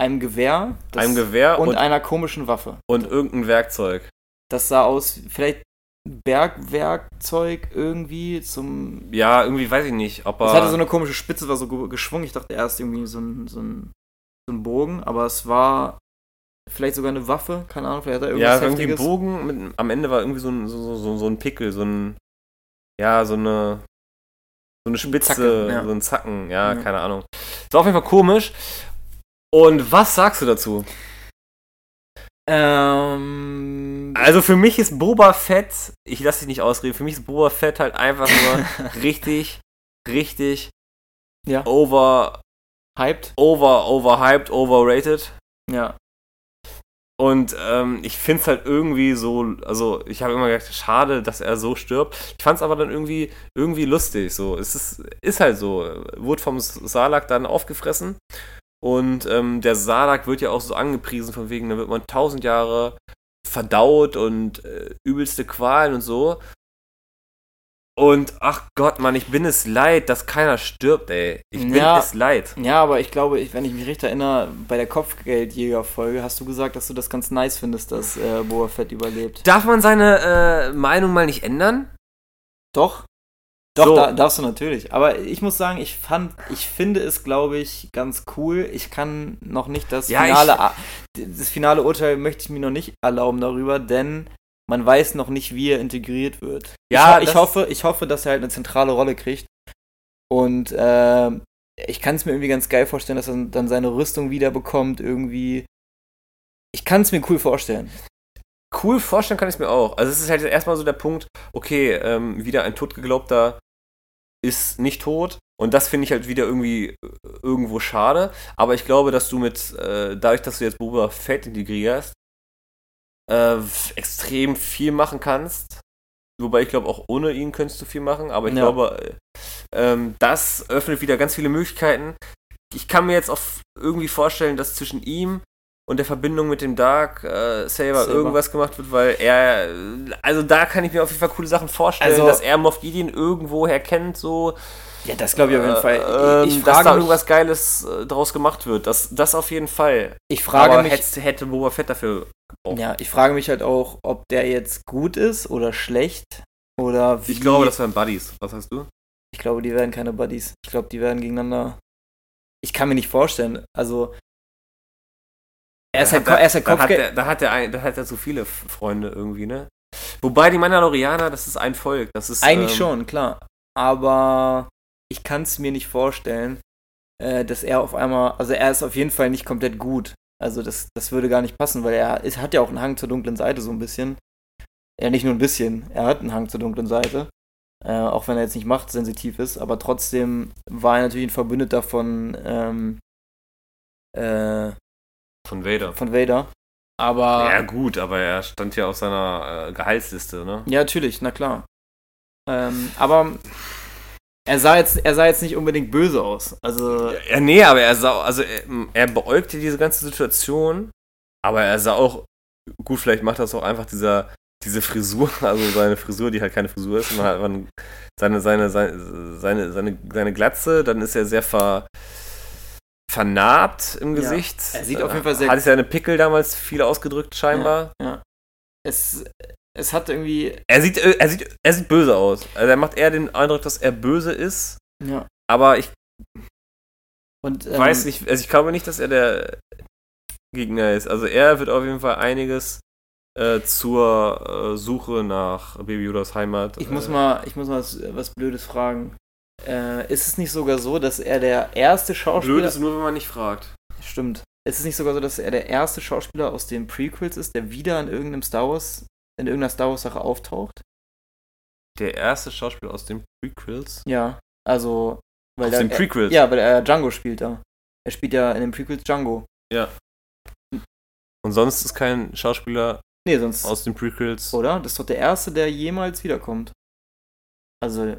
einem Gewehr einem Gewehr und, und, einer komischen Waffe. und irgendein Werkzeug. Das sah aus, vielleicht Bergwerkzeug irgendwie zum. Ja, irgendwie weiß ich nicht, ob er. Es hatte so eine komische Spitze, war so ge- geschwungen. Ich dachte erst irgendwie so ein, so ein, so ein Bogen, aber es war vielleicht sogar eine Waffe, keine Ahnung, vielleicht hat er ja, irgendwas irgendwie ein. Bogen. Mit, am Ende war irgendwie so ein, so, so, so ein Pickel, so ein. Ja, so eine. So eine Spitze, Zacke, ja. so ein Zacken, ja, Ja. keine Ahnung. Das war auf jeden Fall komisch. Und was sagst du dazu? Ähm, Also für mich ist Boba Fett, ich lasse dich nicht ausreden, für mich ist Boba Fett halt einfach nur (laughs) richtig, richtig Ja. over, hyped. over, overhyped, overrated. Ja. Und ähm, ich finde es halt irgendwie so, also ich habe immer gedacht, schade, dass er so stirbt. Ich fand es aber dann irgendwie, irgendwie lustig. So, es ist, ist halt so. Wurde vom Salak dann aufgefressen. Und ähm, der Salak wird ja auch so angepriesen, von wegen, da wird man tausend Jahre verdaut und äh, übelste Qualen und so. Und ach Gott, Mann, ich bin es leid, dass keiner stirbt, ey. Ich bin Ja. es leid. Ja, aber ich glaube, ich, wenn ich mich richtig erinnere, bei der Kopfgeldjäger-Folge hast du gesagt, dass du das ganz nice findest, dass äh, Boba Fett überlebt. Darf man seine äh, Meinung mal nicht ändern? Doch. Doch, So. da, darfst du natürlich. Aber ich muss sagen, ich fand, ich finde es, glaube ich, ganz cool. Ich kann noch nicht das Ja, finale, A- das finale Urteil möchte ich mir noch nicht erlauben darüber, denn man weiß noch nicht, wie er integriert wird. Ja, ich, ich hoffe, ich hoffe, dass er halt eine zentrale Rolle kriegt. Und äh, ich kann es mir irgendwie ganz geil vorstellen, dass er dann seine Rüstung wiederbekommt, irgendwie. Ich kann es mir cool vorstellen. cool vorstellen kann ich es mir auch. Also es ist halt erstmal so der Punkt, okay, ähm, wieder ein Totgeglaubter ist nicht tot. Und das finde ich halt wieder irgendwie äh, irgendwo schade. Aber ich glaube, dass du mit, äh, dadurch, dass du jetzt Boba Fett integrierst, äh, extrem viel machen kannst. Wobei ich glaube, auch ohne ihn könntest du viel machen. Aber ich Ja. glaube, äh, ähm, das öffnet wieder ganz viele Möglichkeiten. Ich kann mir jetzt auch irgendwie vorstellen, dass zwischen ihm und der Verbindung mit dem Dark äh, Saber Saber. irgendwas gemacht wird, weil er, also da kann ich mir auf jeden Fall coole Sachen vorstellen, Also- dass er Moff Gideon irgendwoher kennt, so. Ja, das glaube ich auf jeden Fall. Äh, Ich, ähm, ich dass frage da mich, irgendwas Geiles äh, draus gemacht wird. Das, das auf jeden Fall. ich frage Aber mich, hätte, hätte Boba Fett dafür auch. ja, ich frage mich halt auch, ob der jetzt gut ist oder schlecht oder wie. Ich glaube, das wären Buddies. Was sagst du? Ich glaube, die werden keine Buddies. Ich glaube, die werden gegeneinander. Ich kann mir nicht vorstellen. Also. Er ist halt, hat er ist halt da hat Kopfgeld. er, da hat er, ein, da hat er so viele Freunde irgendwie, ne? Wobei die Mandalorianer, das ist ein Volk. Das ist, Eigentlich ähm, schon, klar. Aber ich kann es mir nicht vorstellen, äh, dass er auf einmal, also er ist auf jeden Fall nicht komplett gut. Also das, das würde gar nicht passen, weil er ist, hat ja auch einen Hang zur dunklen Seite so ein bisschen. Ja, nicht nur ein bisschen, er hat einen Hang zur dunklen Seite. Äh, auch wenn er jetzt nicht machtsensitiv ist, aber trotzdem war er natürlich ein Verbündeter von, ähm, äh, Von Vader. von Vader. Aber. Ja, gut, aber er stand ja auf seiner äh, Gehaltsliste, ne? Ja, natürlich, na klar. Ähm, aber er sah, jetzt, er sah jetzt nicht unbedingt böse aus. Also, Ja, nee, aber er sah, also er, er beäugte diese ganze Situation, aber er sah auch, gut, vielleicht macht das auch einfach dieser, diese Frisur, (laughs) also seine Frisur, die halt keine Frisur ist, sondern halt seine, seine, seine, seine, seine, seine Glatze, dann ist er sehr ver, vernarbt im Ja, Gesicht. er sieht auf jeden Fall sehr- Hat seine Pickel damals viel ausgedrückt, scheinbar. es, es hat irgendwie. Er, sieht, äh, er, sieht, er sieht böse aus. Also er macht eher den Eindruck, dass er böse ist, Ja. aber ich Und, ähm, weiß nicht, also ich glaube nicht, dass er der Gegner ist. Also er wird auf jeden Fall einiges äh, zur äh, Suche nach Baby Yodas Heimat. Ich muss äh, mal, ich muss mal was, was Blödes fragen. Äh, ist es nicht sogar so, dass er der erste Schauspieler. Blöd ist nur, wenn man nicht fragt. Stimmt. Ist es nicht sogar so, dass er der erste Schauspieler aus den Prequels ist, der wieder in irgendeinem Star Wars, in irgendeiner Star Wars Sache auftaucht? Der erste Schauspieler aus den Prequels. Ja. Also, weil Aus den Prequels? Er, ja, weil er Django spielt da. Er spielt ja in den Prequels Django. Und sonst ist kein Schauspieler Nee, sonst. aus den Prequels. oder? Das ist doch der erste, der jemals wiederkommt. Also,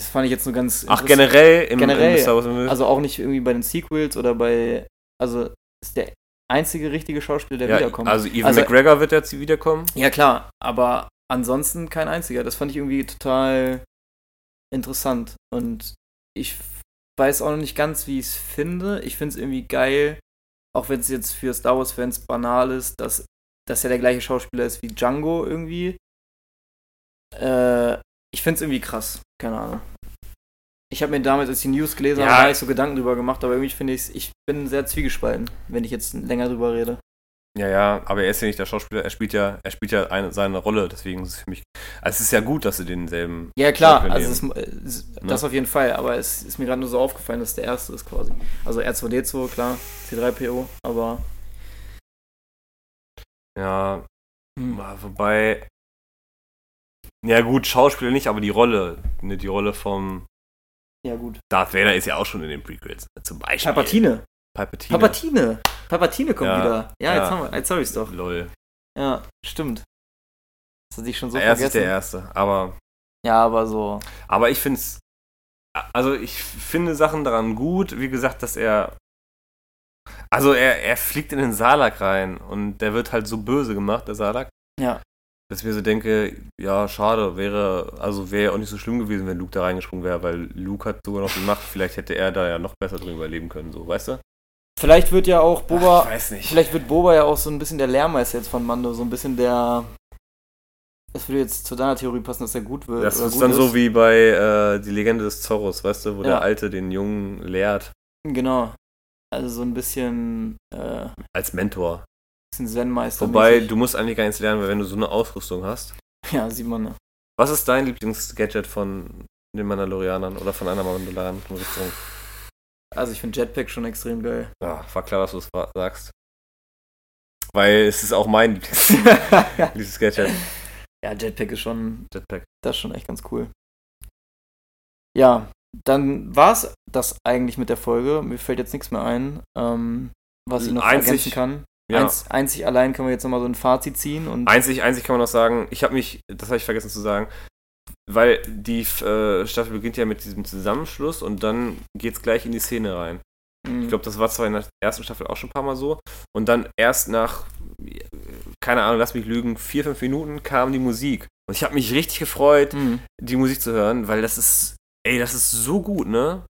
das fand ich jetzt nur ganz. Ach, generell im, Generell, im Star Wars Universum? Also auch nicht irgendwie bei den Sequels oder bei. Also, ist der einzige richtige Schauspieler, der ja, wiederkommt. also Evan Also- McGregor wird jetzt wiederkommen. Ja, klar, aber ansonsten kein einziger. Das fand ich irgendwie total interessant. Und ich weiß auch noch nicht ganz, wie ich es finde. Ich finde es irgendwie geil, auch wenn es jetzt für Star Wars-Fans banal ist, dass, dass er der gleiche Schauspieler ist wie Django irgendwie. Äh, ich finde es irgendwie krass. Keine Ahnung. Ich habe mir damals, als ich die News gelesen Ja. habe, gar nicht so Gedanken drüber gemacht, aber irgendwie finde ich ich bin sehr zwiegespalten, wenn ich jetzt länger drüber rede. Ja, ja, aber er ist ja nicht der Schauspieler, er spielt ja, er spielt ja eine, seine Rolle, deswegen ist es für mich. Also es ist ja gut, dass sie denselben. Ja, klar, also es, Ne? das auf jeden Fall, aber es ist mir gerade nur so aufgefallen, dass der erste ist quasi. Also R2D2, klar, C3PO, aber Ja, hm, wobei. Ja, gut, Schauspieler nicht, aber die Rolle. Ne, die Rolle vom ja gut. Darth Vader ist ja auch schon in den Prequels. ne, Zum Beispiel. Palpatine. Palpatine. Palpatine. Palpatine kommt Ja, wieder. Ja, jetzt ja. haben wir, jetzt hab ich's doch. Lol. Ja, stimmt. Das hatte ich schon so er ist nicht vergessen. der Erste, aber. Ja, aber so. Aber ich finde es. Also, ich finde Sachen daran gut. Wie gesagt, dass er. Also, er, er fliegt in den Salak rein und der wird halt so böse gemacht, der Salak. Ja. Dass ich mir so denke, ja, schade, wäre, also wäre ja auch nicht so schlimm gewesen, wenn Luke da reingesprungen wäre, weil Luke hat sogar noch die Macht, vielleicht hätte er da ja noch besser drin überleben können, so, weißt du? Vielleicht wird ja auch Boba. Ach, ich weiß nicht. Vielleicht wird Boba ja auch so ein bisschen der Lehrmeister jetzt von Mando, so ein bisschen der. Das würde jetzt zu deiner Theorie passen, dass er gut wird. Das ist dann so wie bei äh, Die Legende des Zorros, weißt du, wo Ja. der Alte den Jungen lehrt Genau. Also so ein bisschen, äh, als Mentor. Bisschen Zen-Meister. Wobei, du musst eigentlich gar nichts lernen, weil wenn du so eine Ausrüstung hast. Ja, sieht man. Ne? Was ist dein Lieblingsgadget von den Mandalorianern oder von einer Mandalorian-Richtung? Also ich finde Jetpack schon extrem geil. Ja, war klar, dass du es sagst. Weil es ist auch mein Lieblings- (laughs) Lieblingsgadget. ja, Jetpack ist schon, Jetpack. das ist schon echt ganz cool. Ja, dann war's das eigentlich mit der Folge. Mir fällt jetzt nichts mehr ein, ähm, was ich noch Einzig- ergänzen kann. Ja. Einz, einzig allein können wir jetzt nochmal so ein Fazit ziehen und Einzig, einzig kann man noch sagen, ich habe mich, das habe ich vergessen zu sagen, weil die äh, Staffel beginnt ja mit diesem Zusammenschluss und dann geht's gleich in die Szene rein. mh, Ich glaube, das war zwar in der ersten Staffel auch schon ein paar Mal so. Und dann erst nach, keine Ahnung, lass mich lügen, vier, fünf Minuten kam die Musik. Und ich habe mich richtig gefreut, mh, die Musik zu hören, weil das ist, ey, das ist so gut, ne?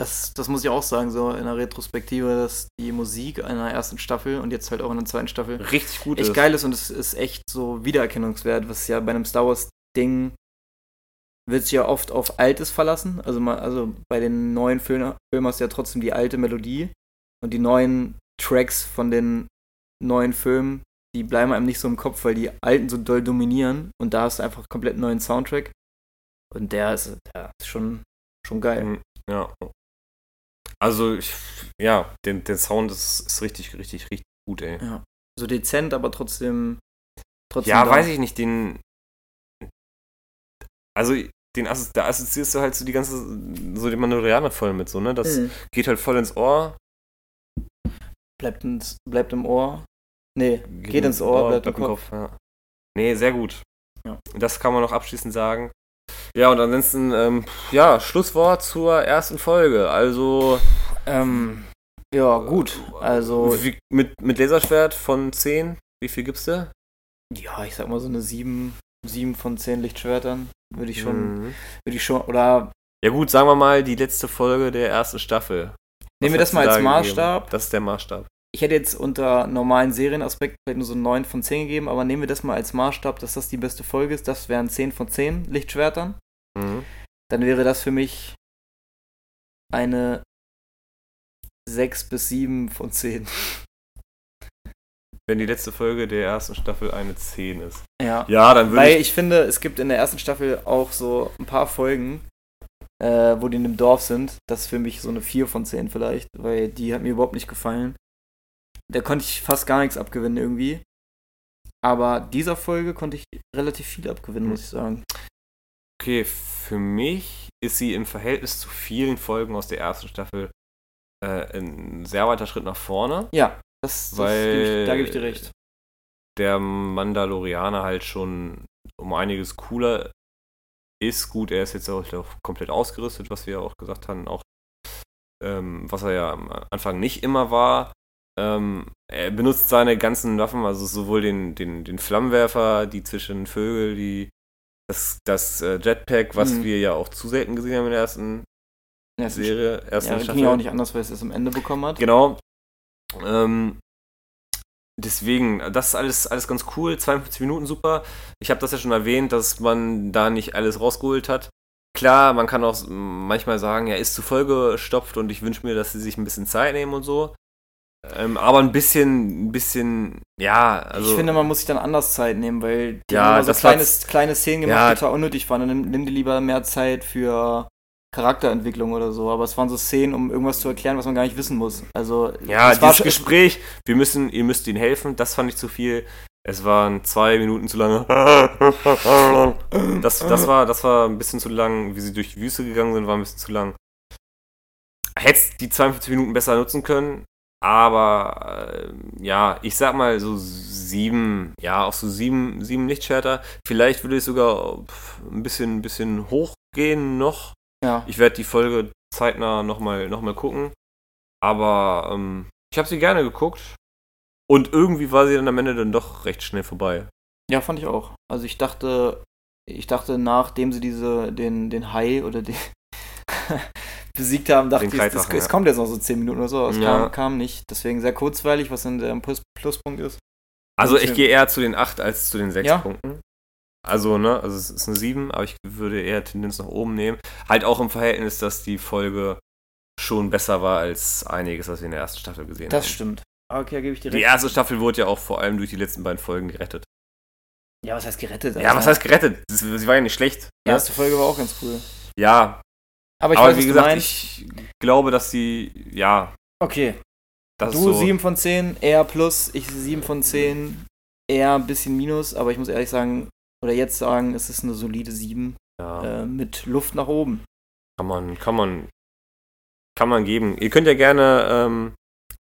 Das, das muss ich auch sagen, so in der Retrospektive, dass die Musik einer ersten Staffel und jetzt halt auch in der zweiten Staffel Richtig gut echt ist. geil ist und es ist echt so wiedererkennungswert, was ja bei einem Star Wars Ding wird sich ja oft auf Altes verlassen. Also, mal, also bei den neuen Filmen, hast du ja trotzdem die alte Melodie und die neuen Tracks von den neuen Filmen, die bleiben einem nicht so im Kopf, weil die alten so doll dominieren und da hast du einfach komplett einen neuen Soundtrack und der ist, der ist schon, schon geil. Ja. Also, ich, ja, den, den Sound ist, ist richtig, richtig, richtig gut, ey. Ja. So dezent, aber trotzdem. trotzdem Ja, da. weiß ich nicht, den. Also, den Assozi da assoziierst du halt so die ganze, so die Mandalorianer voll mit, so, ne? Das Mhm. geht halt voll ins Ohr. Bleibt, ins, bleibt im Ohr. Nee, geht, ins Ohr, bleibt, im Kopf. ja. Nee, sehr gut. Ja. Das kann man noch abschließend sagen. Ja, und ansonsten, ähm, ja, Schlusswort zur ersten Folge. Also, Ähm, ja, gut. Also, wie, mit, mit Laserschwert von 10, wie viel gibst du? ja, ich sag mal so eine 7, 7 von 10 Lichtschwertern. Würde ich schon, Mhm. würde ich schon, oder Ja, gut, sagen wir mal die letzte Folge der ersten Staffel. nehmen wir Was das mal als da Maßstab. gegeben? Das ist der Maßstab. Ich hätte jetzt unter normalen Serienaspekten vielleicht nur so 9 von 10 gegeben, aber nehmen wir das mal als Maßstab, dass das die beste Folge ist. Das wären 10 von 10 Lichtschwertern. Mhm. Dann wäre das für mich eine 6 bis 7 von 10. Wenn die letzte Folge der ersten Staffel eine 10 ist. Ja. Ja, dann würde Weil ich. ich finde, es gibt in der ersten Staffel auch so ein paar Folgen, äh, wo die in dem Dorf sind. Das ist für mich so eine 4 von 10 vielleicht, weil die hat mir überhaupt nicht gefallen. Da konnte ich fast gar nichts abgewinnen irgendwie. Aber dieser Folge konnte ich relativ viel abgewinnen, muss ich sagen. Okay, für mich ist sie im Verhältnis zu vielen Folgen aus der ersten Staffel äh, ein sehr weiter Schritt nach vorne. Ja, das, das Weil- ich, da gebe ich dir recht. Der Mandalorianer halt schon um einiges cooler ist. Gut, er ist jetzt auch komplett ausgerüstet, was wir ja auch gesagt haben, auch ähm, was er ja am Anfang nicht immer war. Ähm, er benutzt seine ganzen Waffen, also sowohl den, den, den Flammenwerfer, die zwischen Vögel, die das, das äh, Jetpack, was Mhm. wir ja auch zu selten gesehen haben in der ersten Ja, Serie, ersten ja, ging Staffel. ja auch nicht anders, weil es es am Ende bekommen hat. Genau. Ähm, deswegen, das ist alles, alles ganz cool. 52 Minuten super. Ich habe das ja schon erwähnt, dass man da nicht alles rausgeholt hat. Klar, man kann auch manchmal sagen, ja, ist zu voll gestopft und ich wünsche mir, dass sie sich ein bisschen Zeit nehmen und so. Ähm, aber ein bisschen, ein bisschen, ja, also. ich finde, man muss sich dann anders Zeit nehmen, weil die Ja, haben so kleine, kleine Szenen gemacht, Ja. die total unnötig waren. Dann nimm, nimm dir lieber mehr Zeit für Charakterentwicklung oder so. Aber es waren so Szenen, um irgendwas zu erklären, was man gar nicht wissen muss. Also, Ja, dieses schon- Gespräch, wir müssen, ihr müsst ihnen helfen, das fand ich zu viel. Es waren zwei Minuten zu lange. Das, das, war, das war ein bisschen zu lang, wie sie durch die Wüste gegangen sind, war ein bisschen zu lang. Hättest die 52 Minuten besser nutzen können, aber äh, ja, ich sag mal so sieben, ja, auch so sieben, sieben Lichtschwerter. Vielleicht würde ich sogar pf, ein bisschen, ein bisschen hochgehen noch. Ja. Ich werde die Folge zeitnah nochmal noch mal gucken. Aber ähm, ich habe sie gerne geguckt. Und irgendwie war sie dann am Ende dann doch recht schnell vorbei. ja, fand ich auch. Also ich dachte, ich dachte, nachdem sie diese, den, den Hai oder den besiegt haben, dachte ich, es, es, kommt jetzt noch so 10 Minuten oder so. Es Ja. kam, kam nicht. Deswegen sehr kurzweilig, was dann der Plus Pluspunkt ist. Also ich gehe eher zu den 8 als zu den 6 Ja. Punkten. Also, ne, also es ist eine 7, aber ich würde eher Tendenz nach oben nehmen. Halt auch im Verhältnis, dass die Folge schon besser war als einiges, was wir in der ersten Staffel gesehen Das haben. stimmt. Okay, gebe ich dir Die erste Staffel wurde ja auch vor allem durch die letzten beiden Folgen gerettet. Ja, was heißt gerettet? Ja, was heißt gerettet? Das- Sie war ja nicht schlecht. Die Ne? erste Folge war auch ganz cool. Ja, Aber ich aber weiß, wie gesagt, ich glaube, dass sie, ja, Okay, das du so. 7 von 10, eher plus, ich 7 von 10, eher ein bisschen minus, aber ich muss ehrlich sagen, oder jetzt sagen, es ist eine solide 7 ja, äh, mit Luft nach oben. kann man, kann man, kann man geben. Ihr könnt ja gerne ähm,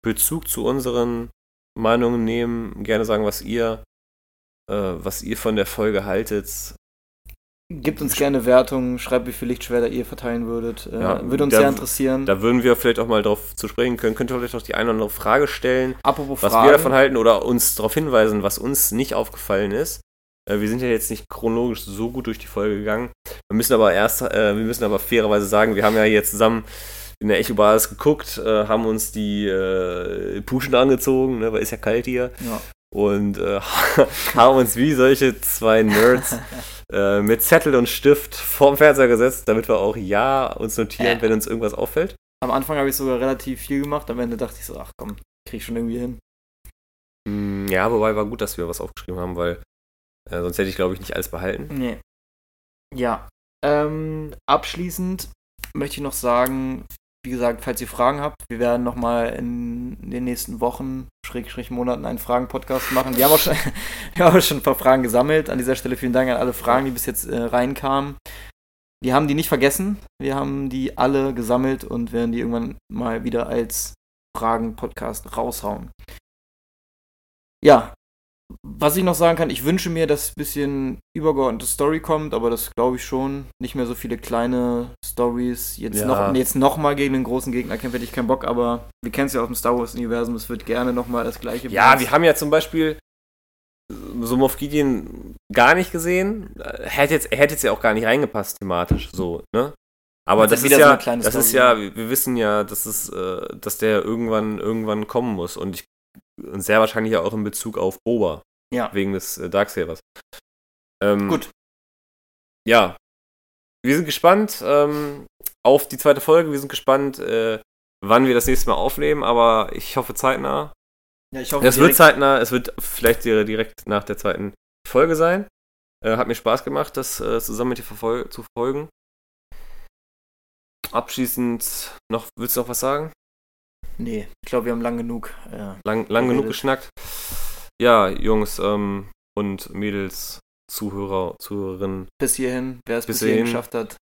Bezug zu unseren Meinungen nehmen, gerne sagen, was ihr, äh, was ihr von der Folge haltet. Gebt uns gerne Wertungen, schreibt, wie viel Lichtschwerter ihr verteilen würdet. Äh, Ja, würde uns da- sehr interessieren. Da würden wir vielleicht auch mal drauf zu sprechen können. Könnt ihr vielleicht auch die eine oder andere Frage stellen, Apropos was Fragen, wir davon halten oder uns darauf hinweisen, was uns nicht aufgefallen ist. Äh, wir sind ja jetzt nicht chronologisch so gut durch die Folge gegangen. Wir müssen aber erst, äh, wir müssen aber fairerweise sagen, wir haben ja jetzt zusammen in der Echo-Basis geguckt, haben uns die Puschen angezogen, ne, weil ist ja kalt hier. Ja. Und äh, (laughs) haben uns wie solche zwei Nerds (laughs) äh, mit Zettel und Stift vorm Fernseher gesetzt, damit wir auch ja uns notieren, Äh. wenn uns irgendwas auffällt. Am Anfang habe ich sogar relativ viel gemacht, am Ende dachte ich so, ach komm, krieg ich schon irgendwie hin. Mm, Ja, wobei war gut, dass wir was aufgeschrieben haben, weil äh, sonst hätte ich, glaube ich, nicht alles behalten. Nee. Ja. Ähm, abschließend möchte ich noch sagen, wie gesagt, falls ihr Fragen habt, wir werden nochmal in den nächsten Wochen, Schrägstrich Monaten, einen Fragen-Podcast machen. Wir haben, auch schon, (laughs) wir haben auch schon ein paar Fragen gesammelt. An dieser Stelle vielen Dank an alle Fragen, die bis jetzt äh, reinkamen. Wir haben die nicht vergessen. Wir haben die alle gesammelt und werden die irgendwann mal wieder als Fragen-Podcast raushauen. Ja, was ich noch sagen kann, ich wünsche mir, dass ein bisschen übergeordnete Story kommt, aber das glaube ich schon. Nicht mehr so viele kleine Stories. Jetzt, Ja. noch, jetzt noch mal gegen einen großen Gegner kämpfen, hätte ich keinen Bock, aber wir kennen es ja aus dem Star Wars-Universum, es wird gerne noch mal das gleiche. Ja, benutzt. wir haben ja zum Beispiel so Moff Gideon gar nicht gesehen. Äh, Hätte jetzt, er hätte jetzt ja auch gar nicht reingepasst thematisch, so, ne? Aber Das ist so ja, kleine das ist ja, wir wir wissen ja, dass es, äh, dass der irgendwann, irgendwann kommen muss und ich, und sehr wahrscheinlich auch in Bezug auf Boba, Ja. wegen des äh, Darksabers. Ähm, Gut. Ja, wir sind gespannt ähm, auf die zweite Folge. Wir sind gespannt, äh, wann wir das nächste Mal aufnehmen, aber ich hoffe zeitnah. Ja, ich hoffe, Es wird zeitnah, es wird vielleicht direkt nach der zweiten Folge sein. Äh, hat mir Spaß gemacht, das äh, zusammen mit dir verfol zu verfolgen. Abschließend noch, willst du noch was sagen? Nee, ich glaube, wir haben lang genug. Ja. Lang, lang genug geschnackt. Ja, Jungs ähm, und Mädels, Zuhörer, Zuhörerinnen, Bis hierhin, wer es bis, Bis hierhin geschafft hat.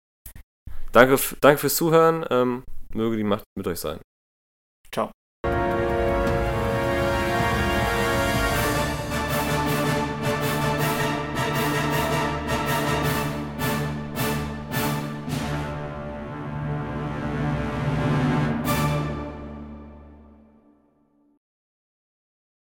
danke, danke fürs Zuhören. Ähm, möge die Macht mit euch sein.